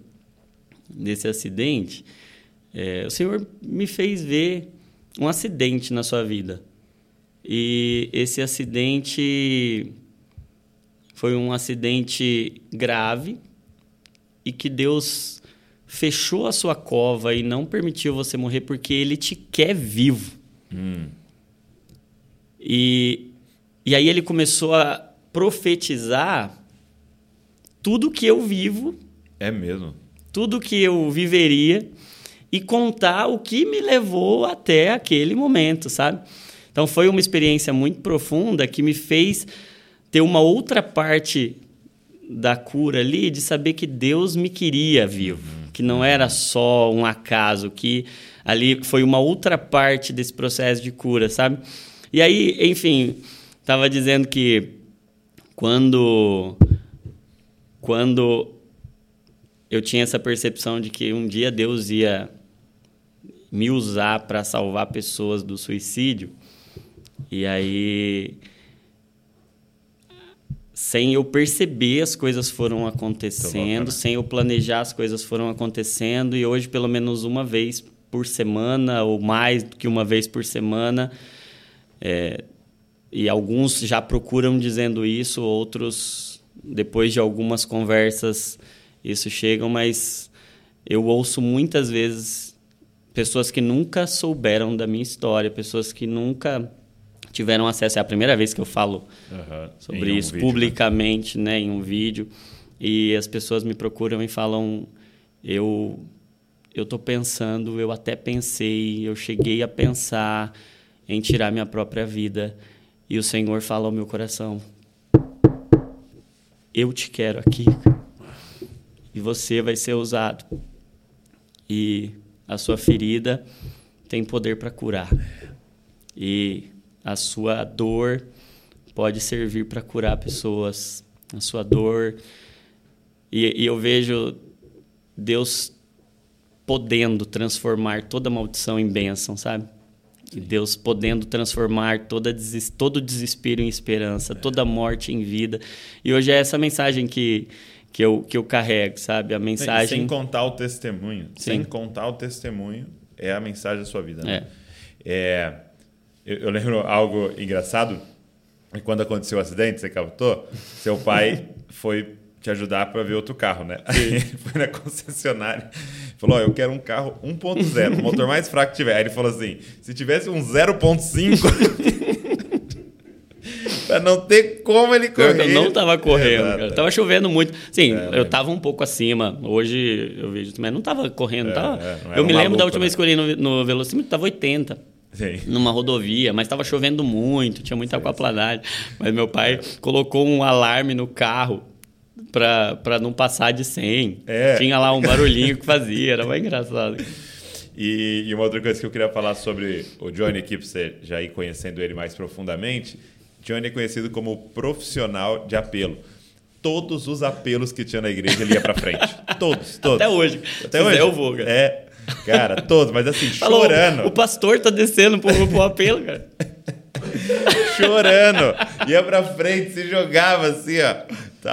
desse acidente, é, o senhor me fez ver um acidente na sua vida. E esse acidente foi um acidente grave e que Deus fechou a sua cova e não permitiu você morrer porque Ele te quer vivo. Hum. E, e aí ele começou a profetizar tudo que eu vivo. É mesmo. Tudo que eu viveria e contar o que me levou até aquele momento, sabe? Então foi uma experiência muito profunda que me fez ter uma outra parte da cura ali de saber que Deus me queria vivo, uhum. que não era só um acaso, que ali foi uma outra parte desse processo de cura, sabe? E aí, enfim, estava dizendo que quando quando eu tinha essa percepção de que um dia Deus ia me usar para salvar pessoas do suicídio, e aí, sem eu perceber, as coisas foram acontecendo, sem eu planejar, as coisas foram acontecendo. E hoje, pelo menos uma vez por semana, ou mais do que uma vez por semana, é, e alguns já procuram dizendo isso, outros, depois de algumas conversas, isso chegam, mas eu ouço muitas vezes pessoas que nunca souberam da minha história, pessoas que nunca tiveram acesso. É a primeira vez que eu falo uhum. sobre um isso vídeo, né? publicamente, né? né? em um vídeo. E as pessoas me procuram e falam: eu eu estou pensando, eu até pensei, eu cheguei a pensar em tirar minha própria vida. E o Senhor fala ao meu coração: Eu te quero aqui. E você vai ser usado. E a sua ferida tem poder para curar. E a sua dor pode servir para curar pessoas. A sua dor. E, e eu vejo Deus podendo transformar toda maldição em bênção, sabe? E Deus podendo transformar toda des todo desespero em esperança, toda morte em vida. E hoje é essa mensagem que, que, eu, que eu carrego, sabe? A mensagem. Sem contar o testemunho. Sim. Sem contar o testemunho é a mensagem da sua vida. Né? É. é eu, eu lembro algo engraçado. Quando aconteceu o acidente, você captou? Seu pai foi te ajudar para ver outro carro, né? Foi na concessionária. Falou: eu quero um carro 1.0, o motor mais fraco que tiver. Aí ele falou assim: se tivesse um 0.5. pra não ter como ele correr. Eu não tava correndo, é, Tava chovendo muito. Sim, é, eu tava um pouco acima. Hoje eu vejo, mas não tava correndo. É, tava... É, eu me lembro da última né? vez que eu olhei no, no velocímetro, tava 80. Sim. numa rodovia, mas estava chovendo muito, tinha muita aquaplanagem. Mas meu pai colocou um alarme no carro para não passar de 100. É. Tinha lá um barulhinho que fazia, era bem engraçado. E, e, uma outra coisa que eu queria falar sobre o Johnny aqui, para você já ir conhecendo ele mais profundamente. Johnny é conhecido como profissional de apelo. todos os apelos que tinha na igreja ele ia pra frente. todos, todos. Até hoje. Até hoje. eu vou, cara. É, cara, todos, mas assim, Falou, chorando. O pastor tá descendo pro, pro apelo, cara. chorando. Ia pra frente, se jogava assim, ó.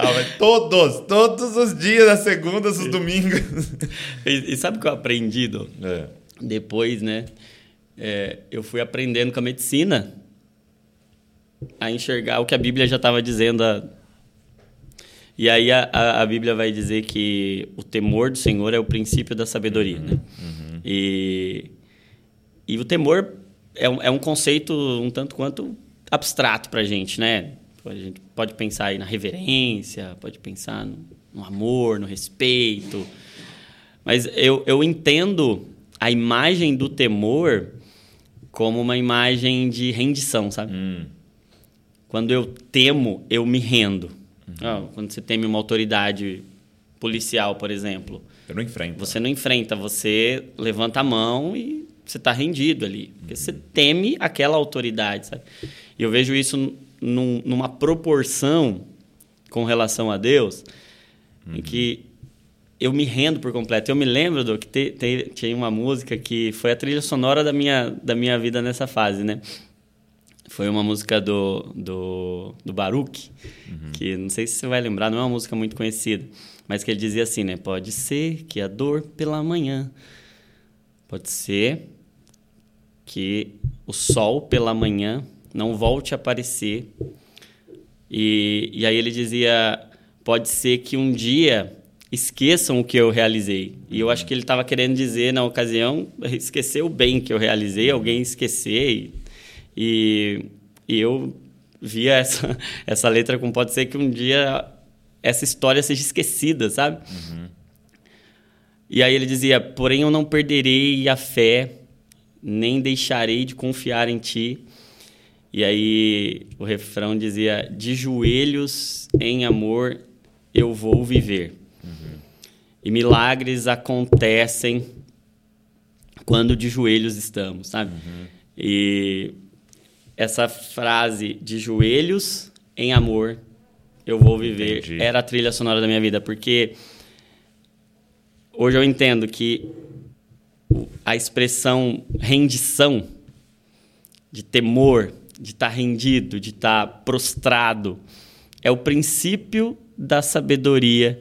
Tá, mas todos, todos os dias, as segundas, os domingos. E, e sabe o que eu aprendi, Dô? É. Depois, né? é, eu fui aprendendo com a medicina a enxergar o que a Bíblia já estava dizendo. a- E aí a, a, a Bíblia vai dizer que o temor do Senhor é o princípio da sabedoria, né? E, e o temor é um, é um conceito um tanto quanto abstrato para a gente, né? A gente pode pensar aí na reverência, pode pensar no, no amor, no respeito. Mas eu, eu entendo a imagem do temor como uma imagem de rendição, sabe? Hum. Quando eu temo, eu me rendo. Ah, quando você teme uma autoridade policial, por exemplo, Eu não enfrento. você não enfrenta, você levanta a mão e você está rendido ali. Porque você teme aquela autoridade, sabe? E eu vejo isso num- numa proporção com relação a Deus, em que eu me rendo por completo. Eu me lembro do que te, te- tinha uma música que foi a trilha sonora da minha, da minha vida nessa fase, né? Foi uma música do, do, do Baruch, que não sei se você vai lembrar, não é uma música muito conhecida, mas que ele dizia assim, né? Pode ser que a dor pela manhã, pode ser que o sol pela manhã não volte a aparecer. E, e aí ele dizia, pode ser que um dia esqueçam o que eu realizei. E eu acho que ele estava querendo dizer, na ocasião, esquecer o bem que eu realizei, alguém esquecer. E, e, eu via essa, essa letra como pode ser que um dia essa história seja esquecida, sabe? E aí ele dizia: Porém, eu não perderei a fé, nem deixarei de confiar em ti. E aí o refrão dizia: De joelhos em amor eu vou viver. E milagres acontecem quando de joelhos estamos, sabe? E essa frase de joelhos em amor eu vou viver Entendi. era a trilha sonora da minha vida, porque hoje eu entendo que a expressão rendição, de temor, de estar rendido, de estar prostrado, é o princípio da sabedoria.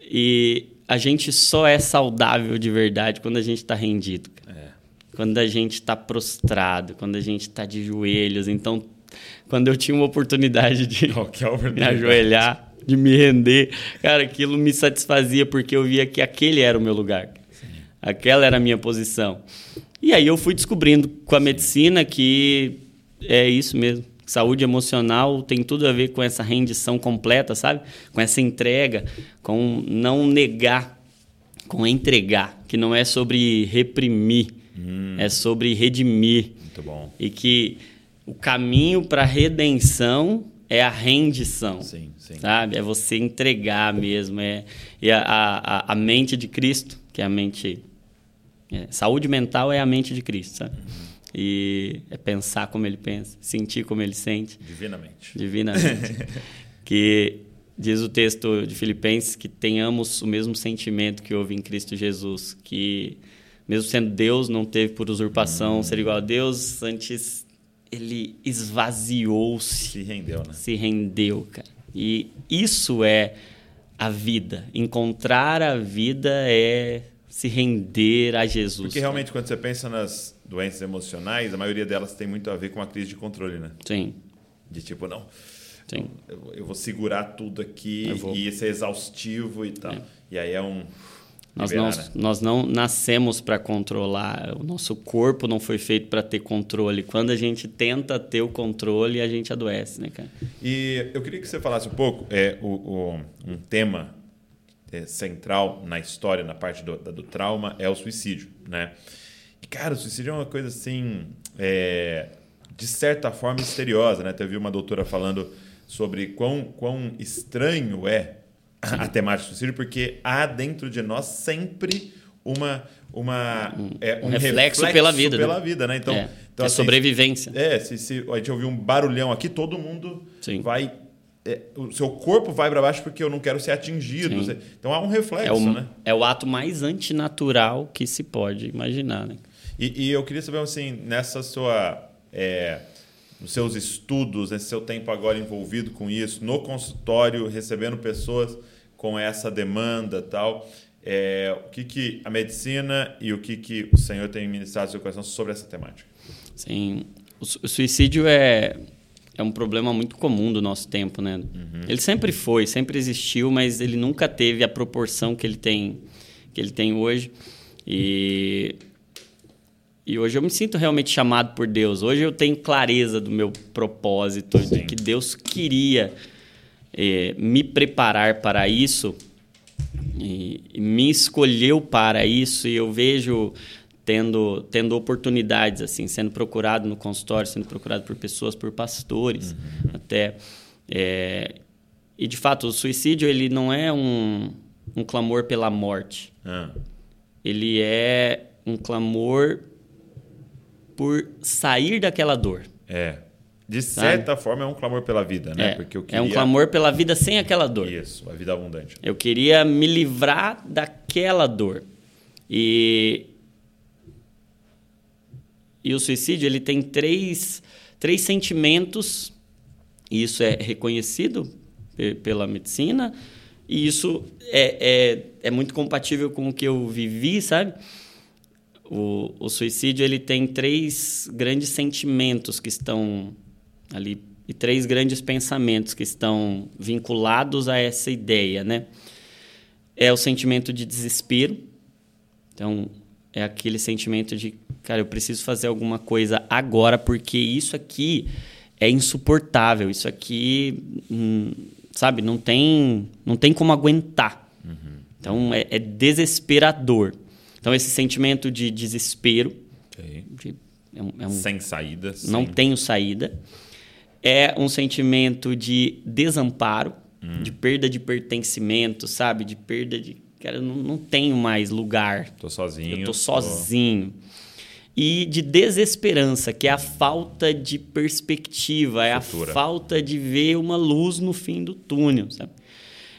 E a gente só é saudável de verdade quando a gente está rendido. cara. Quando a gente está prostrado, quando a gente está de joelhos. Então, quando eu tinha uma oportunidade de Qualquer me ajoelhar, de me render, cara, aquilo me satisfazia porque eu via que aquele era o meu lugar. Aquela era a minha posição. E aí eu fui descobrindo com a medicina que é isso mesmo. Saúde emocional tem tudo a ver com essa rendição completa, sabe? Com essa entrega, com não negar, com entregar, que não é sobre reprimir, é sobre redimir. Muito bom. E que o caminho para a redenção é a rendição. Sim, sim. Sabe? É você entregar mesmo. É, e a, a, a mente de Cristo, que é a mente. é, saúde mental é a mente de Cristo, sabe? E é pensar como ele pensa, sentir como ele sente Divinamente. divinamente. que diz o texto de Filipenses que tenhamos o mesmo sentimento que houve em Cristo Jesus, que mesmo sendo Deus, não teve por usurpação ser igual a Deus, antes ele esvaziou-se, Se rendeu, né? se rendeu, cara. E isso é a vida. Encontrar a vida é se render a Jesus. Porque realmente, quando você pensa nas doenças emocionais, a maioria delas tem muito a ver com a crise de controle, né? Sim, De tipo, não, sim. eu, eu vou segurar tudo aqui vou. e isso é exaustivo e tal. E aí é um. Nós liberar, não, né? nós não nascemos para controlar. O nosso corpo não foi feito para ter controle. Quando a gente tenta ter o controle, a gente adoece, né, cara? E eu queria que você falasse um pouco é, o, o- um tema é, central na história, na parte do, da- do trauma, é o suicídio, né? Cara, o suicídio é uma coisa assim, é, de certa forma misteriosa, né? Teve uma doutora falando sobre quão, quão estranho é a temática do suicídio, porque há dentro de nós sempre uma... uma é, um reflexo pela vida, né? pela vida, né? Então, É, então é assim, sobrevivência. é, se, se a gente ouvir um barulhão aqui, todo mundo Sim. vai é, o seu corpo vai para baixo porque eu não quero ser atingido. Sim. Então há um reflexo, É o, né? é o ato mais antinatural que se pode imaginar, né? E, e eu queria saber, assim, nessa sua... É, nos seus estudos, nesse seu tempo agora envolvido com isso, no consultório, recebendo pessoas com essa demanda tal, é, o que, que a medicina e o que, que o Senhor tem ministrado no seu coração sobre essa temática? Sim, o, su- o suicídio é, é um problema muito comum do nosso tempo, né? Ele sempre foi, sempre existiu, mas ele nunca teve a proporção que ele tem, que ele tem hoje. E, e hoje eu me sinto realmente chamado por Deus. Hoje eu tenho clareza do meu propósito, Sim. de que Deus queria eh, me preparar para isso e, e me escolheu para isso e eu vejo tendo tendo oportunidades assim sendo procurado no consultório sendo procurado por pessoas por pastores até É, e de fato o suicídio ele não é um, um clamor pela morte Ah, ele é um clamor por sair daquela dor é. De certa forma, é um clamor pela vida, né? é, Porque eu é um queria- clamor pela vida sem aquela dor Isso, a vida abundante. Eu queria me livrar daquela dor. E, e o suicídio ele tem três, três sentimentos, e isso é reconhecido pe- pela medicina, e isso é, é, é muito compatível com o que eu vivi, sabe? O, o suicídio ele tem três grandes sentimentos que estão ali e três grandes pensamentos que estão vinculados a essa ideia, né? É o sentimento de desespero. Então, é aquele sentimento de, cara, eu preciso fazer alguma coisa agora porque isso aqui é insuportável. Isso aqui, hum, sabe, não tem, não tem como aguentar. Então, é, é desesperador. Então, esse sentimento de desespero, de- é um- é um Sem saída. não sem- tenho saída. É um sentimento de desamparo, de perda de pertencimento, sabe? De perda de. Cara, eu não, não tenho mais lugar. Tô sozinho. Eu tô sozinho. E de desesperança, que é a falta de perspectiva, é Futura. a falta de ver uma luz no fim do túnel, sabe?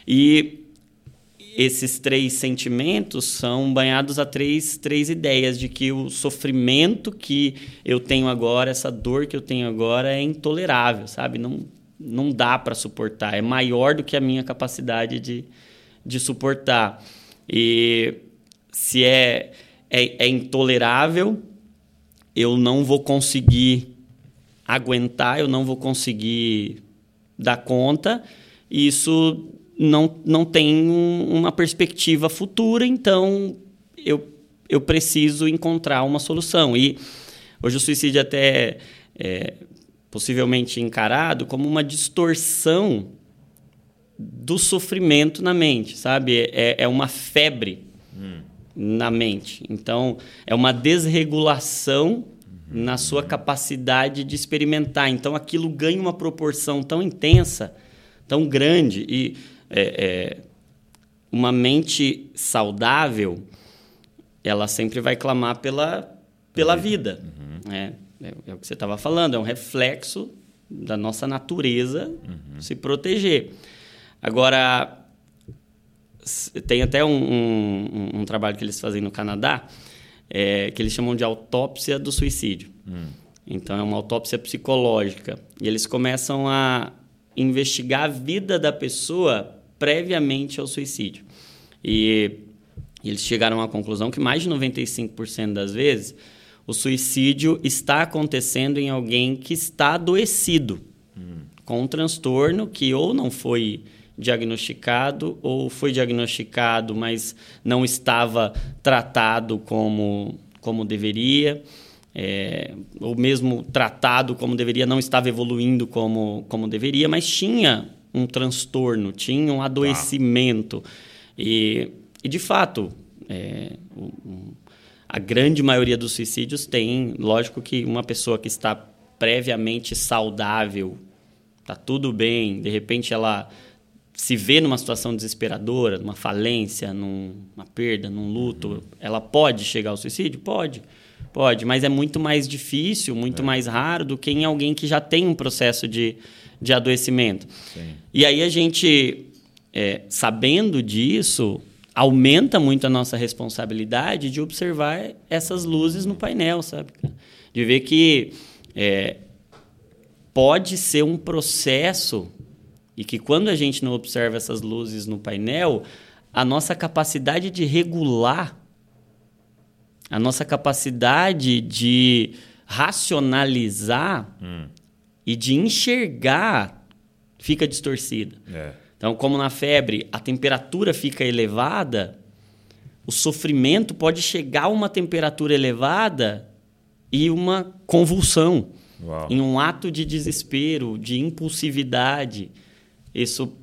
E esses três sentimentos são banhados a três, três ideias de que o sofrimento que eu tenho agora, essa dor que eu tenho agora é intolerável, sabe? Não, não dá para suportar, é maior do que a minha capacidade de, de suportar. E se é, é, é intolerável, eu não vou conseguir aguentar, eu não vou conseguir dar conta. Isso não, não tem um- uma perspectiva futura, então eu, eu preciso encontrar uma solução. E hoje o suicídio até é possivelmente encarado como uma distorção do sofrimento na mente, sabe? É, é uma febre na mente. Então, é uma desregulação na sua capacidade de experimentar. Então, aquilo ganha uma proporção tão intensa, tão grande. E é, é, uma mente saudável, ela sempre vai clamar pela, pela vida. né? É, é o que você estava falando, é um reflexo da nossa natureza se proteger. Agora, tem até um, um- um- trabalho que eles fazem no Canadá, é, que eles chamam de autópsia do suicídio. Então, é uma autópsia psicológica. E eles começam a investigar a vida da pessoa previamente ao suicídio. E, eles chegaram à conclusão que mais de 95% das vezes o suicídio está acontecendo em alguém que está adoecido com um transtorno que ou não foi diagnosticado ou foi diagnosticado, mas não estava tratado como, como deveria, é, ou mesmo tratado como deveria, não estava evoluindo como, como deveria, mas tinha um transtorno, tinha um adoecimento. E, e, de fato, é, o- a grande maioria dos suicídios tem, lógico que uma pessoa que está previamente saudável, tá tudo bem, de repente ela se vê numa situação desesperadora, numa falência, numa perda, num luto, ela pode chegar ao suicídio? Pode. Pode, mas é muito mais difícil, muito mais raro do que em alguém que já tem um processo de, de adoecimento. Sim. E aí a gente, é, sabendo disso, aumenta muito a nossa responsabilidade de observar essas luzes no painel, sabe? De ver que é, pode ser um processo e que quando a gente não observa essas luzes no painel, a nossa capacidade de regular, a nossa capacidade de racionalizar Hum. E de enxergar fica distorcida. É. Então, como na febre a temperatura fica elevada, o sofrimento pode chegar a uma temperatura elevada e uma convulsão. Uau. Em um ato de desespero, de impulsividade, isso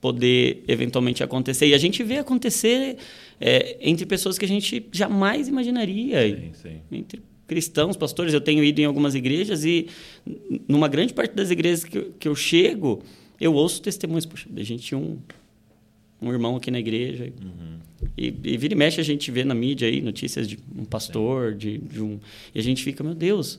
poder eventualmente acontecer. E a gente vê acontecer é, entre pessoas que a gente jamais imaginaria. Sim, sim. Entre cristãos, pastores, eu tenho ido em algumas igrejas e numa grande parte das igrejas que, eu- que eu chego, eu ouço testemunhos. Poxa, a gente tinha um, um irmão aqui na igreja. E, e vira e mexe a gente vê na mídia aí notícias de um pastor, de, de um. E a gente fica, meu Deus,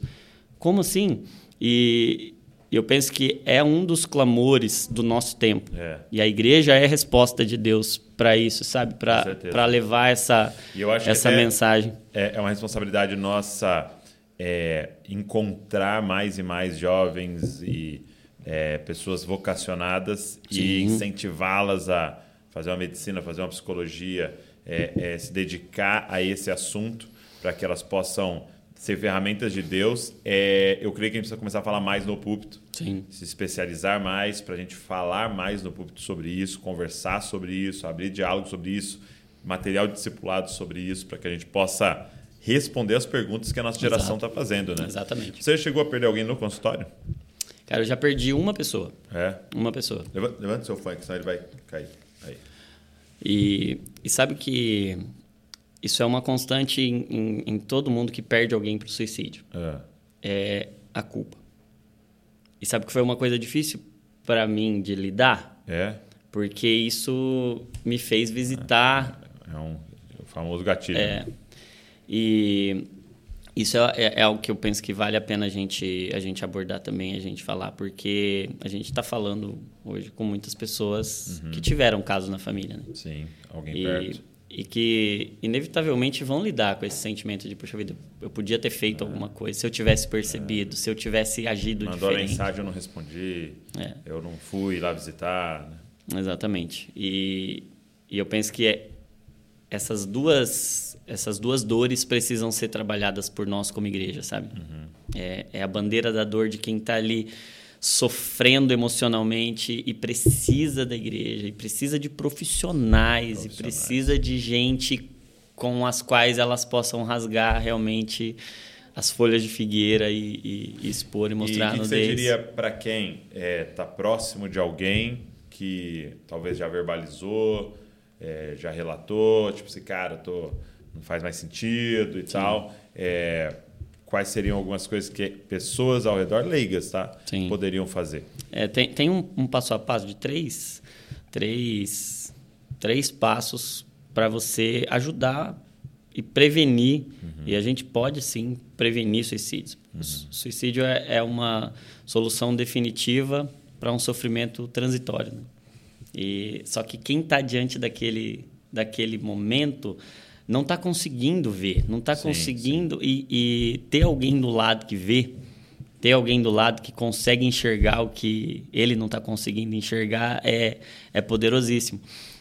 como assim? E eu penso que é um dos clamores do nosso tempo. É. E a igreja é a resposta de Deus para isso, sabe? Para levar essa, E essa até- mensagem. É, é uma responsabilidade nossa é, encontrar mais e mais jovens e é, pessoas vocacionadas e Sim. incentivá-las a fazer uma medicina, fazer uma psicologia, é, é, se dedicar a esse assunto para que elas possam ser ferramentas de Deus. É, eu creio que a gente precisa começar a falar mais no púlpito Sim. se especializar mais, para a gente falar mais no púlpito sobre isso, conversar sobre isso, abrir diálogo sobre isso, material discipulado sobre isso, para que a gente possa responder as perguntas que a nossa geração está fazendo, né? Exatamente. Você chegou a perder alguém no consultório? Cara, eu já perdi uma pessoa. É. Uma pessoa. Levanta, levanta seu fone, senão ele vai cair. Aí. E, e sabe que isso é uma constante em, em, em todo mundo que perde alguém para o suicídio. É. É a culpa. E sabe que foi uma coisa difícil para mim de lidar? É. Porque isso me fez visitar É um o famoso gatilho. É. né? E isso é, é, é algo que eu penso que vale a pena a gente, a gente abordar também, a gente falar, porque a gente está falando hoje com muitas pessoas que tiveram casos na família, né? Sim, alguém E, perto. E que inevitavelmente vão lidar com esse sentimento de, puxa vida, eu podia ter feito alguma coisa, se eu tivesse percebido, se eu tivesse agido Mandou diferente. mensagem, eu não respondi. É. Eu não fui lá visitar. né? Exatamente. E, e eu penso que é- essas duas essas duas dores precisam ser trabalhadas por nós como igreja, sabe? É, é a bandeira da dor de quem está ali sofrendo emocionalmente e precisa da igreja, e precisa de profissionais, e Profissionais. precisa de gente com as quais elas possam rasgar realmente as folhas de figueira e, e- e expor e E mostrar o que, a que você diria para quem está próximo de alguém que talvez já verbalizou, é, já relatou, tipo assim, cara, tô, não faz mais sentido e tal. É, quais seriam algumas coisas que pessoas ao redor, leigas, tá? Sim. Poderiam fazer. É, tem tem um, um passo a passo de três, três, três passos para você ajudar e prevenir. E a gente pode sim prevenir suicídios. Su- suicídio é, é uma solução definitiva para um sofrimento transitório. né? E só que quem está diante daquele daquele momento não está conseguindo ver, não está Sim, conseguindo e, e ter alguém do lado que vê ter alguém do lado que consegue enxergar o que ele não está conseguindo enxergar é, é poderosíssimo.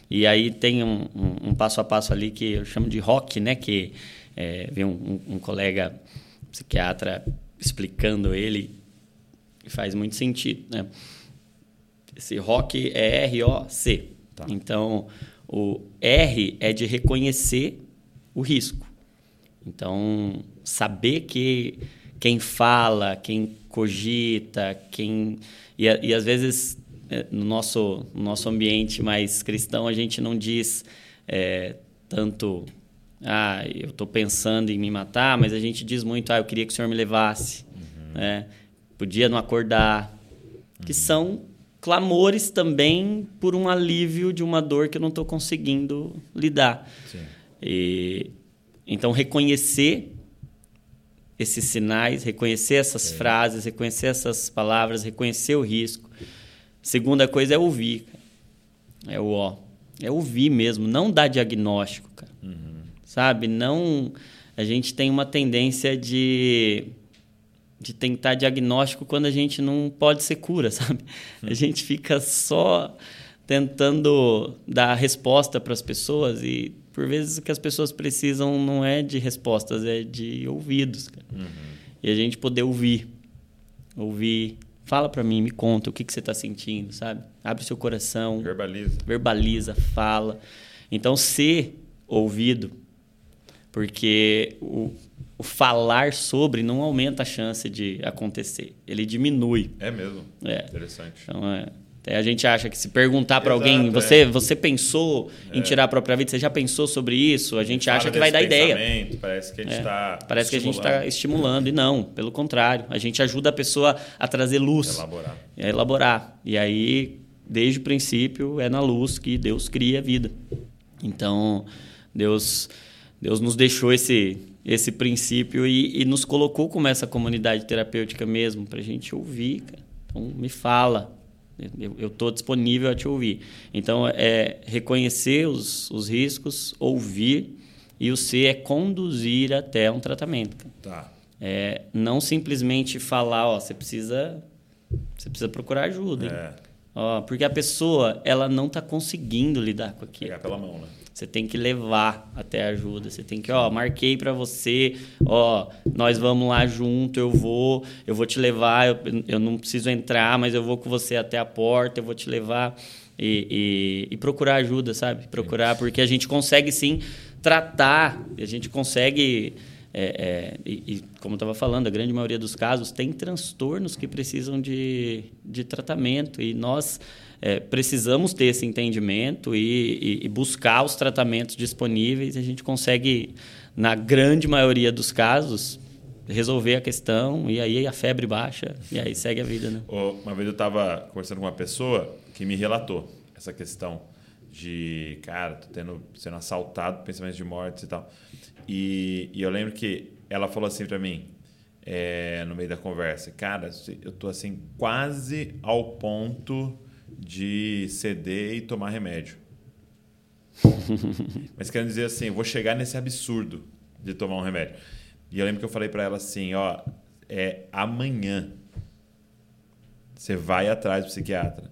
E aí tem um, um- um passo a passo ali que eu chamo de rock, né? Que é, vem um, um- um colega psiquiatra explicando ele e faz muito sentido, né? Esse rock é R-O-C. Tá. Então, o R é de reconhecer o risco. Então, saber que quem fala, quem cogita, quem. E, e às vezes, eh, no nosso, no nosso ambiente mais cristão, a gente não diz eh, tanto. Ah, eu estou pensando em me matar, mas a gente diz muito, ah, eu queria que o Senhor me levasse. né? Podia não acordar. Que são clamores também por um alívio de uma dor que eu não estou conseguindo lidar. Sim. E, então, reconhecer esses sinais, reconhecer essas frases, reconhecer essas palavras, reconhecer o risco Segunda coisa é ouvir. Cara. É o ó. É ouvir mesmo, não dar diagnóstico, cara. Uhum. Sabe? Não. A gente tem uma tendência de de tentar diagnóstico quando a gente não pode ser cura, sabe? A gente fica só tentando dar resposta para as pessoas e por vezes o que as pessoas precisam não é de respostas, é de ouvidos. Uhum. E a gente poder ouvir, ouvir, fala para mim, me conta o que, que você está sentindo, sabe? Abre seu coração, verbaliza, verbaliza, fala. Então ser ouvido, porque o, o falar sobre não aumenta a chance de acontecer, ele diminui. É mesmo. É. Interessante. Então, é, a gente acha que se perguntar para alguém, você, é. você pensou em é. tirar a própria vida, você já pensou sobre isso? A gente acha que vai dar ideia. Parece que a gente está é. Parece que a gente está estimulando e não, pelo contrário, a gente ajuda a pessoa a trazer luz, elaborar, a elaborar. E aí, desde o princípio, é na luz que Deus cria a vida. Então, Deus, Deus nos deixou esse esse princípio e, e, nos colocou como essa comunidade terapêutica mesmo, para a gente ouvir. Cara. Então, me fala, eu estou disponível a te ouvir. Então, é reconhecer os, os riscos, ouvir, e o C é conduzir até um tratamento. Tá. É, não simplesmente falar, ó, você precisa, você precisa procurar ajuda. É. Ó, porque a pessoa, ela não está conseguindo lidar com aquilo. Pegar pela mão, né? Você tem que levar até a ajuda. Você tem que, ó, marquei para você, ó, nós vamos lá junto, eu vou, eu vou te levar, eu, eu não preciso entrar, mas eu vou com você até a porta, eu vou te levar e, e, e procurar ajuda, sabe? Procurar, porque a gente consegue sim tratar, a gente consegue é, é, e, e, como eu estava falando, a grande maioria dos casos tem transtornos que precisam de, de tratamento e nós é, precisamos ter esse entendimento e, e, e, buscar os tratamentos disponíveis. A gente consegue, na grande maioria dos casos, resolver a questão e aí a febre baixa e aí segue a vida. Né? Uma vez eu estava conversando com uma pessoa que me relatou essa questão de, cara, tô tendo, sendo assaltado, pensamentos de morte e tal. E, e eu lembro que ela falou assim para mim, é, no meio da conversa, cara, eu tô assim quase ao ponto de ceder e tomar remédio. Mas querendo dizer assim, eu vou chegar nesse absurdo de tomar um remédio. E eu lembro que eu falei para ela assim, ó, é amanhã você vai atrás do psiquiatra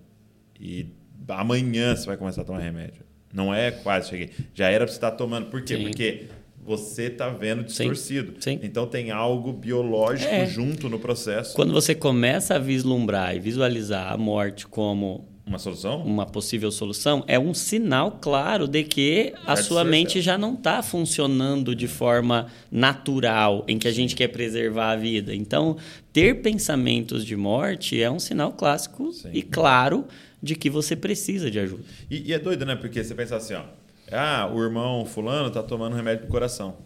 e amanhã você vai começar a tomar remédio. Não é quase cheguei. Já era para você estar tomando. Por quê? Sim. Porque você está vendo distorcido. Sim, sim. Então tem algo biológico é. junto no processo. Quando você começa a vislumbrar e visualizar a morte como uma solução? Uma possível solução é um sinal claro de que a sua mente já não está funcionando de forma natural, em que a gente quer preservar a vida. Então, ter pensamentos de morte é um sinal clássico Sim. e claro de que você precisa de ajuda. E, e, é doido, né? Porque você pensa assim, ó. Ah, o irmão fulano tá tomando remédio pro coração.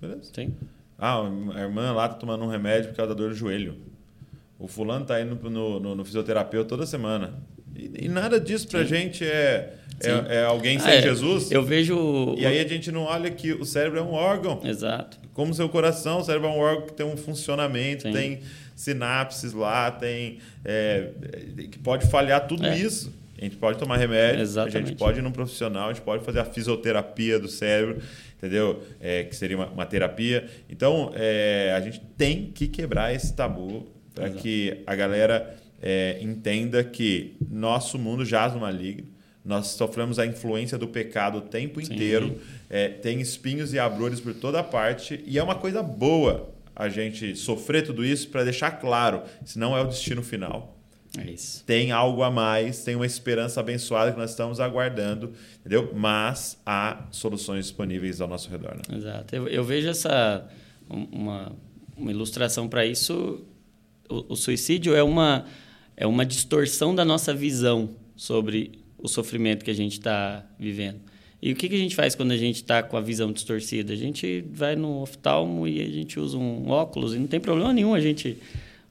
Beleza? Sim. Ah, a irmã lá tá tomando um remédio por causa da dor do joelho. O fulano tá indo no, no, no fisioterapeuta toda semana. E, e nada disso pra Sim. gente é, é, é, alguém sem ah, é. Jesus. Eu vejo. E aí a gente não olha que o cérebro é um órgão. Exato. Como seu coração, o cérebro é um órgão que tem um funcionamento, Sim. tem sinapses lá, tem. É, que pode falhar tudo é. isso. A gente pode tomar remédio, Exatamente. a gente pode ir num profissional, a gente pode fazer a fisioterapia do cérebro, entendeu? É, que seria uma, uma terapia. Então, é, a gente tem que quebrar esse tabu para que a galera é, entenda que nosso mundo jaz no maligno, nós sofremos a influência do pecado o tempo Sim. inteiro, é, tem espinhos e abrores por toda parte, e é uma coisa boa a gente sofrer tudo isso para deixar claro, se não é o destino final. É isso. Tem algo a mais, tem uma esperança abençoada que nós estamos aguardando, entendeu? Mas há soluções disponíveis ao nosso redor. Né? Exato. Eu, eu vejo essa uma, uma ilustração para isso. O, o suicídio é uma é uma distorção da nossa visão sobre o sofrimento que a gente está vivendo. E o que, que a gente faz quando a gente está com a visão distorcida? A gente vai no oftalmo e a gente usa um óculos e não tem problema nenhum a gente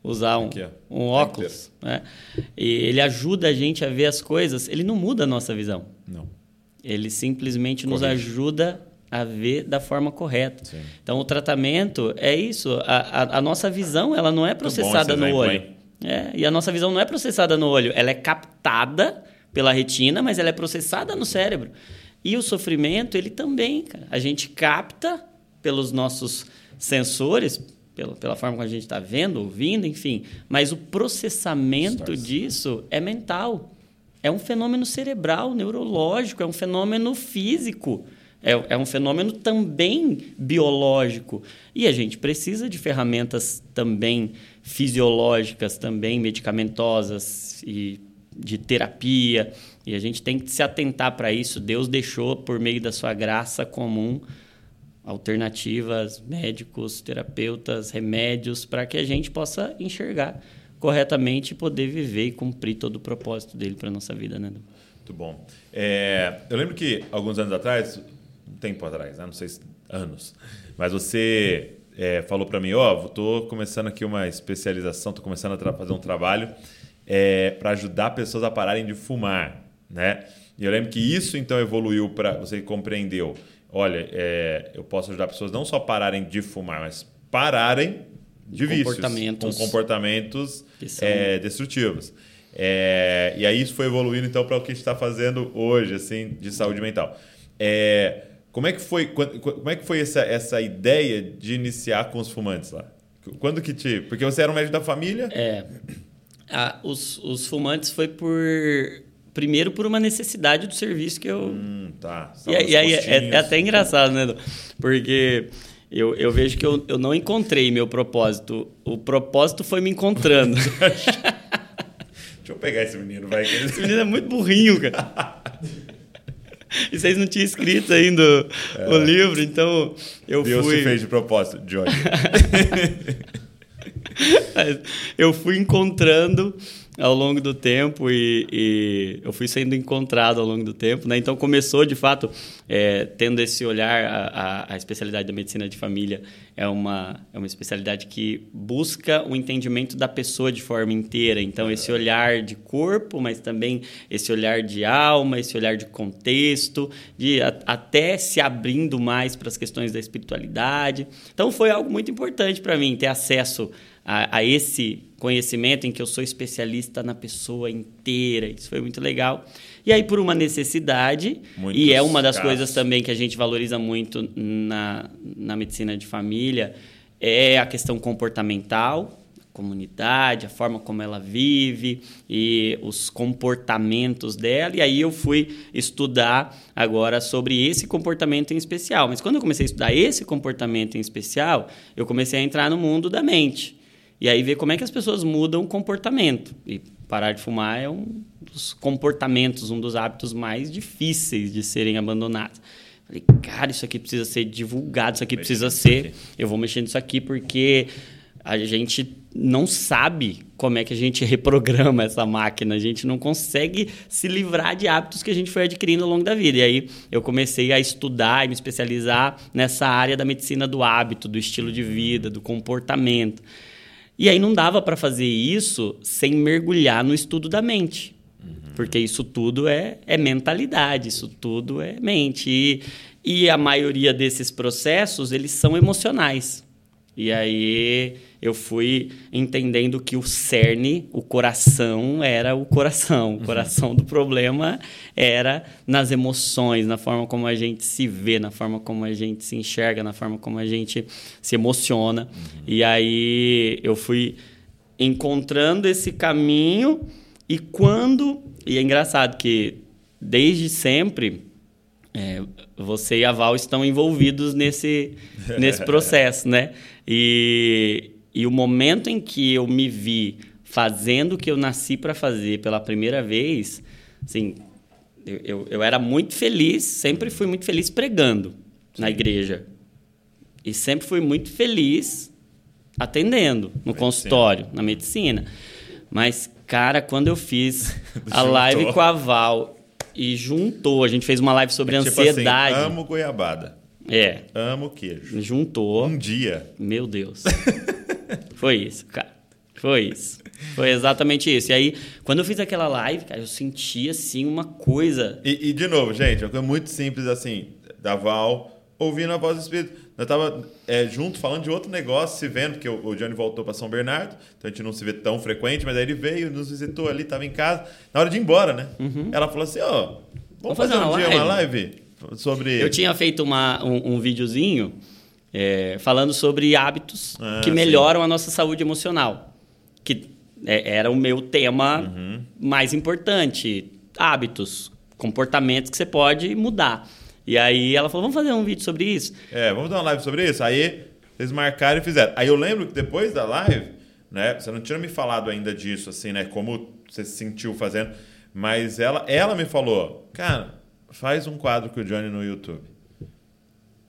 usar um, Aqui, um óculos. Né? E ele ajuda a gente a ver as coisas, ele não muda a nossa visão. Não. Ele simplesmente Corrige. nos ajuda a ver da forma correta. Sim. Então, o tratamento é isso. A, a, a, nossa visão ela não é processada no olho. Hein? É, e a nossa visão não é processada no olho, ela é captada pela retina, mas ela é processada no cérebro. E o sofrimento, ele também, cara. A gente capta pelos nossos sensores, pela, pela forma como a gente está vendo, ouvindo, enfim. Mas o processamento disso é mental. É um fenômeno cerebral, neurológico, é um fenômeno físico. É, é um fenômeno também biológico. E a gente precisa de ferramentas também fisiológicas, também medicamentosas e de terapia. E a gente tem que se atentar para isso. Deus deixou, por meio da sua graça comum, alternativas, médicos, terapeutas, remédios, para que a gente possa enxergar corretamente e poder viver e cumprir todo o propósito dele para nossa vida, né? Muito bom. É, eu lembro que alguns anos atrás, um tempo atrás, né? não sei se anos, mas você é, falou para mim, ó, oh, estou começando aqui uma especialização, estou começando a fazer um trabalho é, para ajudar pessoas a pararem de fumar, né? E eu lembro que isso então evoluiu para você compreendeu olha, é, eu posso ajudar pessoas não só pararem de fumar, mas pararem de vícios, com comportamentos são... é, destrutivos. É, e aí isso foi evoluindo então para o que a gente está fazendo hoje, assim, de saúde mental. É, como é que foi, como é que foi essa, essa ideia de iniciar com os fumantes lá? Quando que te. Porque você era um médico da família? É. Ah, os, os fumantes foi por primeiro por uma necessidade do serviço que eu. Hum, tá. e, e aí é, é, até engraçado, né? Porque eu, eu vejo que eu, eu não encontrei meu propósito. O propósito foi me encontrando. Deixa eu pegar esse menino, vai. Esse menino é muito burrinho, cara. E vocês não tinham escrito ainda é. o livro, então eu Deus fui. Deus fez de propósito, Johnny. eu fui encontrando ao longo do tempo e, e, eu fui sendo encontrado ao longo do tempo. Né? Então começou, de fato, é, tendo esse olhar, a, a, a, especialidade da medicina de família é uma, é uma especialidade que busca o entendimento da pessoa de forma inteira. Então esse olhar de corpo, mas também esse olhar de alma, esse olhar de contexto, de a, até se abrindo mais para as questões da espiritualidade. Então foi algo muito importante para mim ter acesso a, a, esse conhecimento em que eu sou especialista na pessoa inteira. Isso foi muito legal. E aí, por uma necessidade, Muitos e é uma das casos. coisas também que a gente valoriza muito na, na medicina de família, é a questão comportamental comunidade, a forma como ela vive e os comportamentos dela. E aí eu fui estudar agora sobre esse comportamento em especial. Mas quando eu comecei a estudar esse comportamento em especial, eu comecei a entrar no mundo da mente. E aí ver como é que as pessoas mudam o comportamento. E parar de fumar é um dos comportamentos, um dos hábitos mais difíceis de serem abandonados. Falei, cara, isso aqui precisa ser divulgado, isso aqui precisa ser. Eu vou mexer nisso aqui porque a gente não sabe como é que a gente reprograma essa máquina, a gente não consegue se livrar de hábitos que a gente foi adquirindo ao longo da vida. E aí eu comecei a estudar e me especializar nessa área da medicina do hábito, do estilo de vida, do comportamento. E aí não dava para fazer isso sem mergulhar no estudo da mente. Uhum. Porque isso tudo é, é mentalidade, isso tudo é mente. E, e a maioria desses processos, eles são emocionais. E aí eu fui entendendo que o cerne, o coração, era o coração. O uhum. coração do problema era nas emoções, na forma como a gente se vê, na forma como a gente se enxerga, na forma como a gente se emociona. Uhum. E aí eu fui encontrando esse caminho e quando. E é engraçado que desde sempre. É, você e a Val estão envolvidos nesse, nesse processo, né? E, e o momento em que eu me vi fazendo o que eu nasci para fazer pela primeira vez, assim, eu, eu, eu, era muito feliz, sempre fui muito feliz pregando Sim. na igreja. E sempre fui muito feliz atendendo no medicina. consultório, na medicina. Mas, cara, quando eu fiz a live com a Val e juntou, a gente fez uma live sobre é tipo assim, ansiedade. Assim, amo goiabada. É. Amo queijo. Juntou. Um dia. Meu Deus. Foi isso, cara. Foi isso. Foi exatamente isso. E aí, quando eu fiz aquela live, cara, eu senti assim uma coisa. E, e de novo, gente, é uma coisa muito simples assim, da Val ouvindo a voz do Espírito. nós tava é, junto falando de outro negócio, se vendo, porque o, o Johnny voltou para São Bernardo, então a gente não se vê tão frequente, mas aí ele veio, nos visitou ali, tava em casa. Na hora de ir embora, né? Ela falou assim: ó, vamos, Vamos fazer, fazer um uma dia uma live? Sobre. Eu tinha feito uma, um, um videozinho é, falando sobre hábitos Ah, que sim. melhoram a nossa saúde emocional. Que é, era o meu tema Uhum. mais importante. Hábitos, comportamentos que você pode mudar. E aí ela falou, vamos fazer um vídeo sobre isso? É, vamos dar uma live sobre isso? Aí vocês marcaram e fizeram. Aí eu lembro que depois da live, né? Você não tinha me falado ainda disso, assim, né? Como você se sentiu fazendo. Mas ela, ela me falou, cara, faz um quadro com o Johnny no YouTube.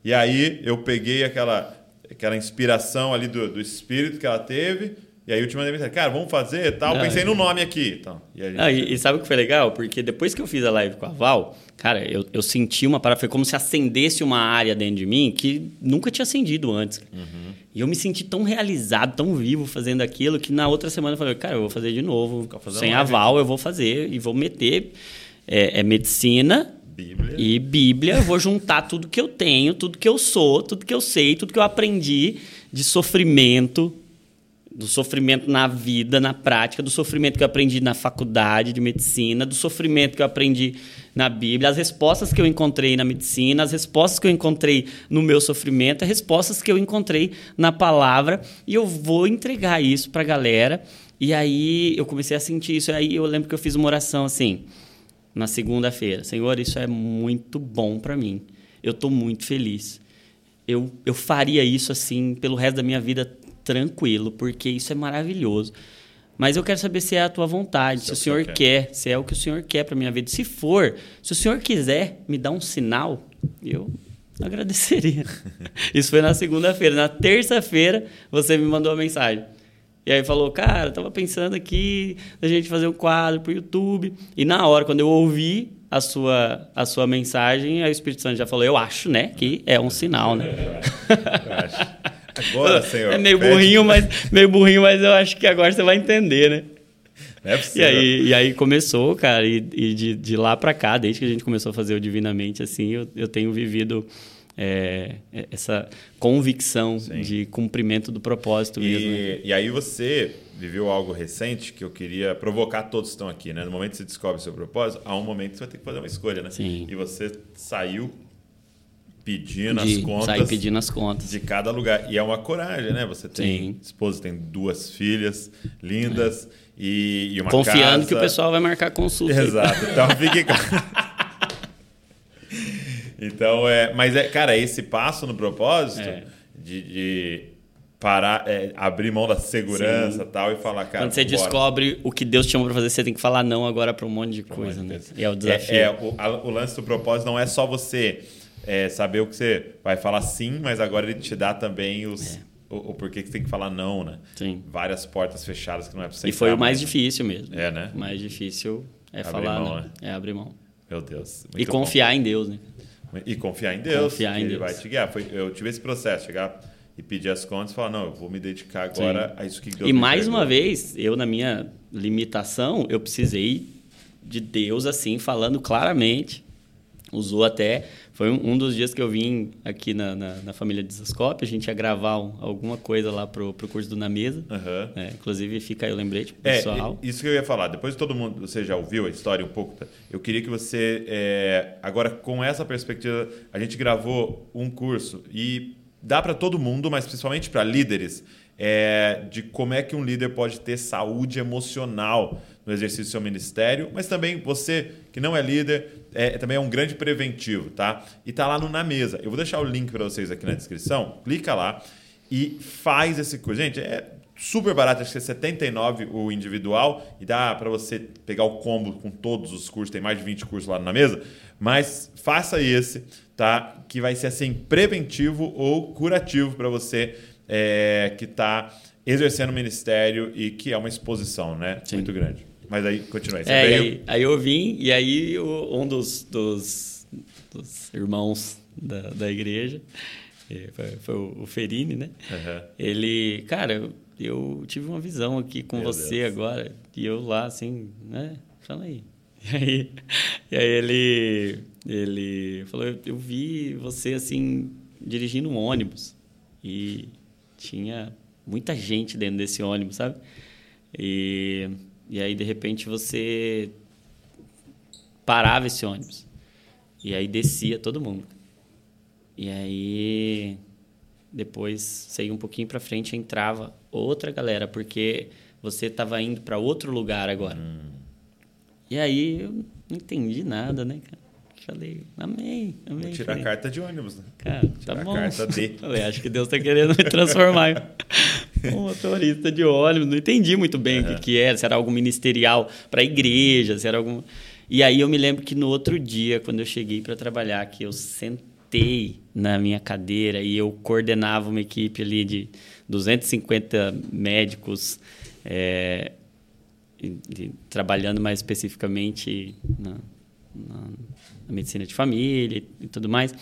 E aí eu peguei aquela, aquela inspiração ali do, do espírito que ela teve. E aí eu te mandei mensagem, cara, vamos fazer e tal. Não, Pensei e- no nome aqui. Então, e gente- Não, e, e sabe o que foi legal? Porque depois que eu fiz a live com a Val, cara, eu, eu senti uma parada, foi como se acendesse uma área dentro de mim que nunca tinha acendido antes. Uhum. E eu me senti tão realizado, tão vivo fazendo aquilo, que na outra semana eu falei, cara, eu vou fazer de novo. Sem a. Val, eu vou fazer e vou meter. É, é medicina Bíblia. e Bíblia. Eu vou juntar tudo que eu tenho, tudo que eu sou, tudo que eu sei, tudo que eu aprendi de sofrimento, do sofrimento na vida, na prática, do sofrimento que eu aprendi na faculdade de medicina, do sofrimento que eu aprendi na Bíblia, as respostas que eu encontrei na medicina, as respostas que eu encontrei no meu sofrimento, as respostas que eu encontrei na palavra, e eu vou entregar isso pra galera. E aí eu comecei a sentir isso, e aí eu lembro que eu fiz uma oração assim, na segunda-feira. Senhor, isso é muito bom para mim. Eu estou muito feliz. Eu, eu faria isso assim pelo resto da minha vida tranquilo, porque isso é maravilhoso. Mas eu quero saber se é a tua vontade, se, Se o é o Senhor você quer. se é o que o Senhor quer para minha vida. Se for, se o Senhor quiser me dar um sinal, eu agradeceria. isso foi na segunda-feira. Na terça-feira, você me mandou uma mensagem. E aí falou, cara, eu tava pensando aqui da gente fazer um quadro pro YouTube. E na hora, quando eu ouvi a sua, a sua mensagem, aí o Espírito Santo já falou, eu acho, né, que é um sinal, né? Eu acho. Agora, senhor. É meio pede- burrinho, mas meio burrinho, mas eu acho que agora você vai entender, né? Não é E possível. aí, e aí começou, cara, e, e de, de lá pra cá, desde que a gente começou a fazer o Divinamente, assim, eu, eu tenho vivido é, essa convicção Sim. de cumprimento do propósito mesmo. né? E, e aí você viveu algo recente que eu queria provocar todos que estão aqui, né? No momento que você descobre o seu propósito, há um momento que você vai ter que fazer uma escolha, né? Sim. E você saiu pedindo as de contas sair pedindo as contas. de cada lugar. E é uma coragem, né? Você tem Sim. esposa, tem duas filhas lindas e, e uma Confiando casa. que o pessoal vai marcar consulta. Exato. Então fique. Então, é, mas é, cara, esse passo no propósito É. de, de parar, é, abrir mão da segurança e tal e falar, cara, Quando você vambora. descobre o que Deus te chamou pra fazer, você tem que falar não agora pra um monte de coisa, né? E é o desafio. É, é, o, a- o lance do propósito não é só você é, saber o que você vai falar sim, mas agora ele te dá também os, o, o porquê que você tem que falar não, né? É. Sim. Várias portas fechadas que não é pra você E foi entrar o mais mais. difícil mesmo. É, né? O mais difícil é Abrir falar mão, né? É abrir mão. Meu Deus. E muito bom. confiar em Deus, né? E confiar em Deus. Confiar que em ele Deus. vai te guiar. Foi, eu tive esse processo, chegar e pedir as contas e falar, não, eu vou me dedicar agora a isso que Deus E mais entregou. uma vez, eu na minha limitação, eu precisei de Deus assim, falando claramente. Usou até. Foi um, um dos dias que eu vim aqui na, na, na família Desascope, a gente ia gravar um- alguma coisa lá pro, pro curso do Na Mesa. Aham. É, inclusive, fica aí o lembrete pro É, pessoal. isso que eu ia falar. Depois todo mundo, você já ouviu a história um pouco, tá? eu queria que você, é, agora com essa perspectiva, a gente gravou um curso e dá para todo mundo, mas principalmente para líderes, é, de como é que um líder pode ter saúde emocional no exercício do seu ministério, mas também você que não é líder, é, também é um grande preventivo, tá? E tá lá no Na Mesa. Eu vou deixar o link para vocês aqui na descrição, clica lá e faz esse curso. Gente, é super barato, acho que é 79 o individual e dá para você pegar o combo com todos os cursos, tem mais de 20 cursos lá na mesa, mas faça esse, tá? Que vai ser assim preventivo ou curativo para você é, que está exercendo o ministério e que é uma exposição, né? Sim. Muito grande. Mas aí, continua aí. É, veio- aí, aí eu vim, e aí um dos, dos, dos irmãos da, da igreja, eh, foi, foi o Ferini, né? Aham. Ele, cara, eu, eu tive uma visão aqui com Meu você Deus. agora, e eu lá, assim, né? Fala aí. E aí, e aí ele, ele falou, eu, eu vi você, assim, dirigindo um ônibus e tinha muita gente dentro desse ônibus, sabe? E, e aí, de repente, você parava esse ônibus. E aí descia todo mundo. E aí depois saía um pouquinho para frente entrava outra galera, porque você estava indo para outro lugar agora. Hum. E aí eu não entendi nada, né, cara? Falei, amém, amém. Vou tirar falei, a carta de ônibus, né? Cara, tá bom. A carta D. Falei, acho que Deus está querendo me transformar um motorista de ônibus. Não entendi muito bem uhum. o que, que era, se era algo ministerial para a igreja, se era algum. E aí eu me lembro que no outro dia, quando eu cheguei para trabalhar, que eu sentei na minha cadeira e eu coordenava uma equipe ali de 250 médicos. É, trabalhando mais especificamente na, na, na medicina de família e, tudo mais.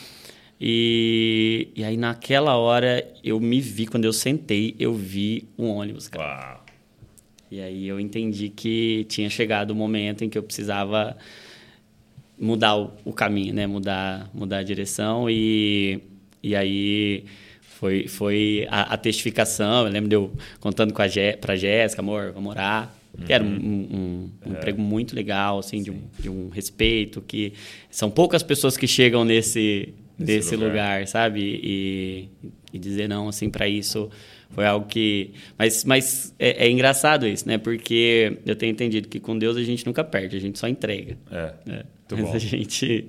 E, e, aí, naquela hora, eu me vi, quando eu sentei, eu vi um ônibus, cara. Uau. E aí eu entendi que tinha chegado o momento em que eu precisava mudar o, o caminho, né? Mudar, mudar a direção. E, e aí foi, foi a, a testificação. Eu lembro de eu contando com a para Jéssica, amor, vamos orar que era um, um, um é. emprego muito legal, assim, de um, de um, respeito, que são poucas pessoas que chegam nesse, nesse lugar. lugar. sabe? E, e dizer não, assim, para isso foi algo que... Mas, mas é, é, engraçado isso, né? Porque eu tenho entendido que com Deus a gente nunca perde, a gente só entrega. É, é. Mas bom. a gente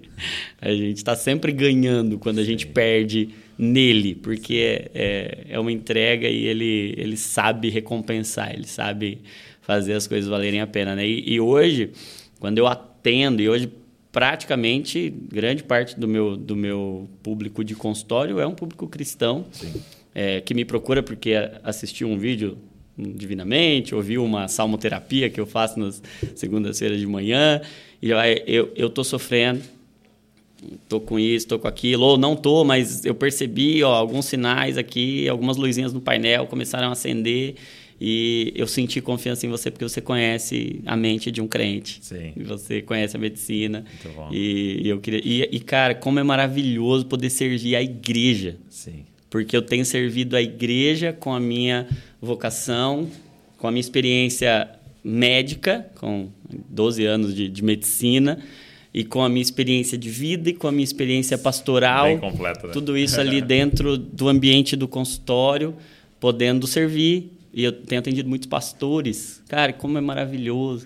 a gente está sempre ganhando quando a gente perde nele, porque é, é, é uma entrega e ele, ele sabe recompensar, ele sabe fazer as coisas valerem a pena, né? E, e hoje, quando eu atendo, e hoje praticamente grande parte do meu, do meu público de consultório é um público cristão é, que me procura porque assistiu um vídeo divinamente, ouviu uma salmoterapia que eu faço nas segundas-feiras de manhã e eu eu tô sofrendo, tô com isso, tô com aquilo, ou não tô, mas eu percebi ó, alguns sinais aqui, algumas luzinhas no painel começaram a acender e eu senti confiança em você porque você conhece a mente de um crente. Sim. Você conhece a medicina. Muito bom. E, e eu queria. E, e, cara, como é maravilhoso poder servir a igreja. Sim. Porque eu tenho servido a igreja com a minha vocação, com a minha experiência médica, com 12 anos de, de medicina e com a minha experiência de vida e com a minha experiência pastoral. Bem completa, né? Tudo isso ali dentro do ambiente do consultório, podendo servir e eu tenho atendido muitos pastores. Cara, como é maravilhoso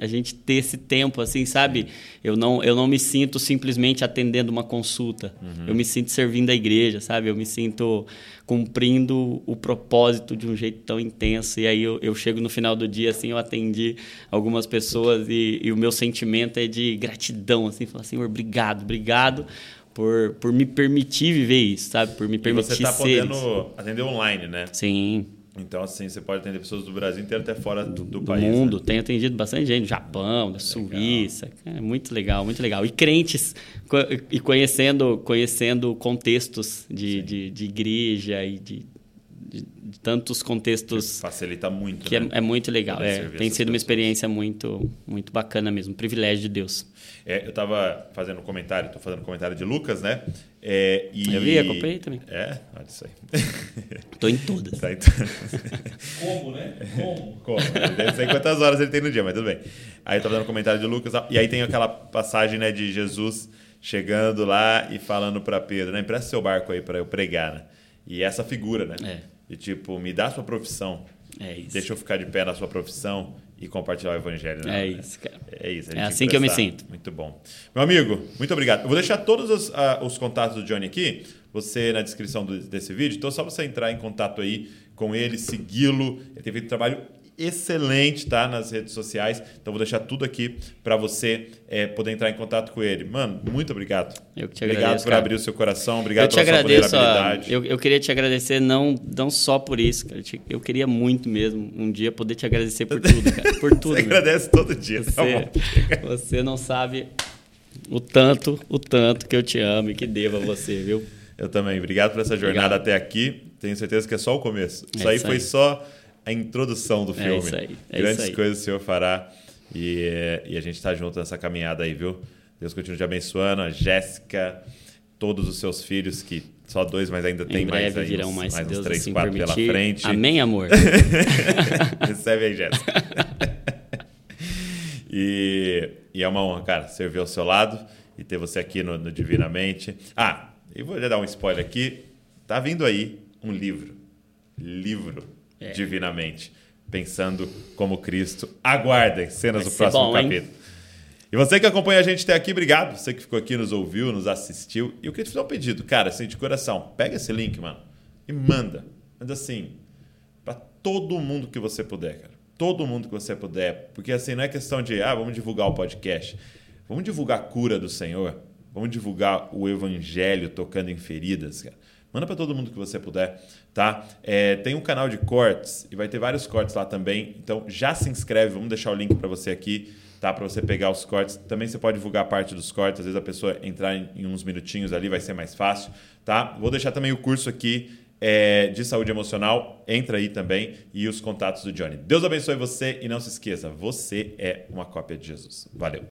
a gente ter esse tempo, assim, sabe? Eu não, eu não me sinto simplesmente atendendo uma consulta. Uhum. Eu me sinto servindo a igreja, sabe? Eu me sinto cumprindo o propósito de um jeito tão intenso. E aí eu, eu chego no final do dia, assim, eu atendi algumas pessoas e, e o meu sentimento é de gratidão, assim, falar, Senhor, obrigado, obrigado por, por me permitir viver isso, sabe? Por me permitir ser. E você está podendo atender online, né? Sim. Então, assim, você pode atender pessoas do Brasil inteiro até fora do, do, do país. Do mundo. Né? Tem atendido bastante gente do Japão, da Suíça. É muito legal, muito legal. E crentes, e conhecendo, conhecendo contextos de, de, de igreja e de, de, de, tantos contextos. Que facilita muito. Que né? é, é, muito legal. É, tem sido uma experiência muito, muito bacana mesmo. Um privilégio de Deus. É, eu estava fazendo um comentário, estou fazendo um comentário de Lucas, né? É, e... Eu vi, acompanhei também. É, olha isso aí. Estou em todas. Tá em Como, né? Como? Como? Não sei quantas horas ele tem no dia, mas tudo bem. Aí eu estava fazendo um comentário de Lucas, e aí tem aquela passagem né, de Jesus chegando lá e falando para Pedro, né? Empresta seu barco aí para eu pregar, né? E essa figura, né? É. De tipo, me dá a sua profissão. É isso. Deixa eu ficar de pé na sua profissão e compartilhar o evangelho. Né? É isso, cara. É isso. É assim que eu me sinto. Muito bom. Meu amigo, muito obrigado. Eu vou deixar todos os, uh, os contatos do Johnny aqui, você na descrição do, desse vídeo. Então, é só você entrar em contato aí com ele, segui-lo. Ele tem feito um trabalho excelente, tá? Nas redes sociais. Então vou deixar tudo aqui para você é, poder entrar em contato com ele. Mano, muito obrigado. Eu que te obrigado agradeço. por cara. abrir o seu coração. Obrigado eu te pela agradeço, sua vulnerabilidade. Eu, eu queria te agradecer não, não só por isso, cara. Eu queria muito mesmo um dia poder te agradecer por tudo, cara. Por tudo. você agradece todo dia, você, tá bom. você não sabe o tanto, o tanto que eu te amo e que devo a você, viu? Eu também. Obrigado por essa jornada Obrigado. até aqui. Tenho certeza que é só o começo. É isso aí isso foi aí. só a introdução do filme. É isso aí. É Grandes isso aí. coisas o Senhor fará. E, é, e a gente está junto nessa caminhada aí, viu? Deus continue te abençoando. A Jéssica, todos os seus filhos que Só dois, mas ainda tem em mais breve aí virão uns, mais, mais uns Deus três, assim quatro permitir. pela frente. Amém, amor. Recebe aí, Jéssica. e, e é uma honra, cara, servir ao seu lado e ter você aqui no, no Divinamente. Ah, e vou já dar um spoiler aqui. Tá vindo aí um livro. Livro É. Divinamente. Pensando como Cristo. Aguardem cenas Vai do próximo bom, hein? capítulo. E você que acompanha a gente até aqui, obrigado. Você que ficou aqui, nos ouviu, nos assistiu. E eu queria te fazer um pedido, cara, assim, de coração. Pega esse link, mano, e manda. Manda assim, para todo mundo que você puder, cara. Todo mundo que você puder. Porque assim, não é questão de, ah, vamos divulgar o podcast. Vamos divulgar a cura do Senhor. Vamos divulgar o evangelho tocando em feridas, cara. Manda para todo mundo que você puder, tá? É, tem um canal de cortes e vai ter vários cortes lá também. Então já se inscreve, vamos deixar o link para você aqui, tá? Para você pegar os cortes. Também você pode divulgar parte dos cortes. Às vezes a pessoa entrar em, uns minutinhos ali vai ser mais fácil, tá? Vou deixar também o curso aqui é, de saúde emocional. Entra aí também e os contatos do Johnny. Deus abençoe você e não se esqueça, você é uma cópia de Jesus. Valeu.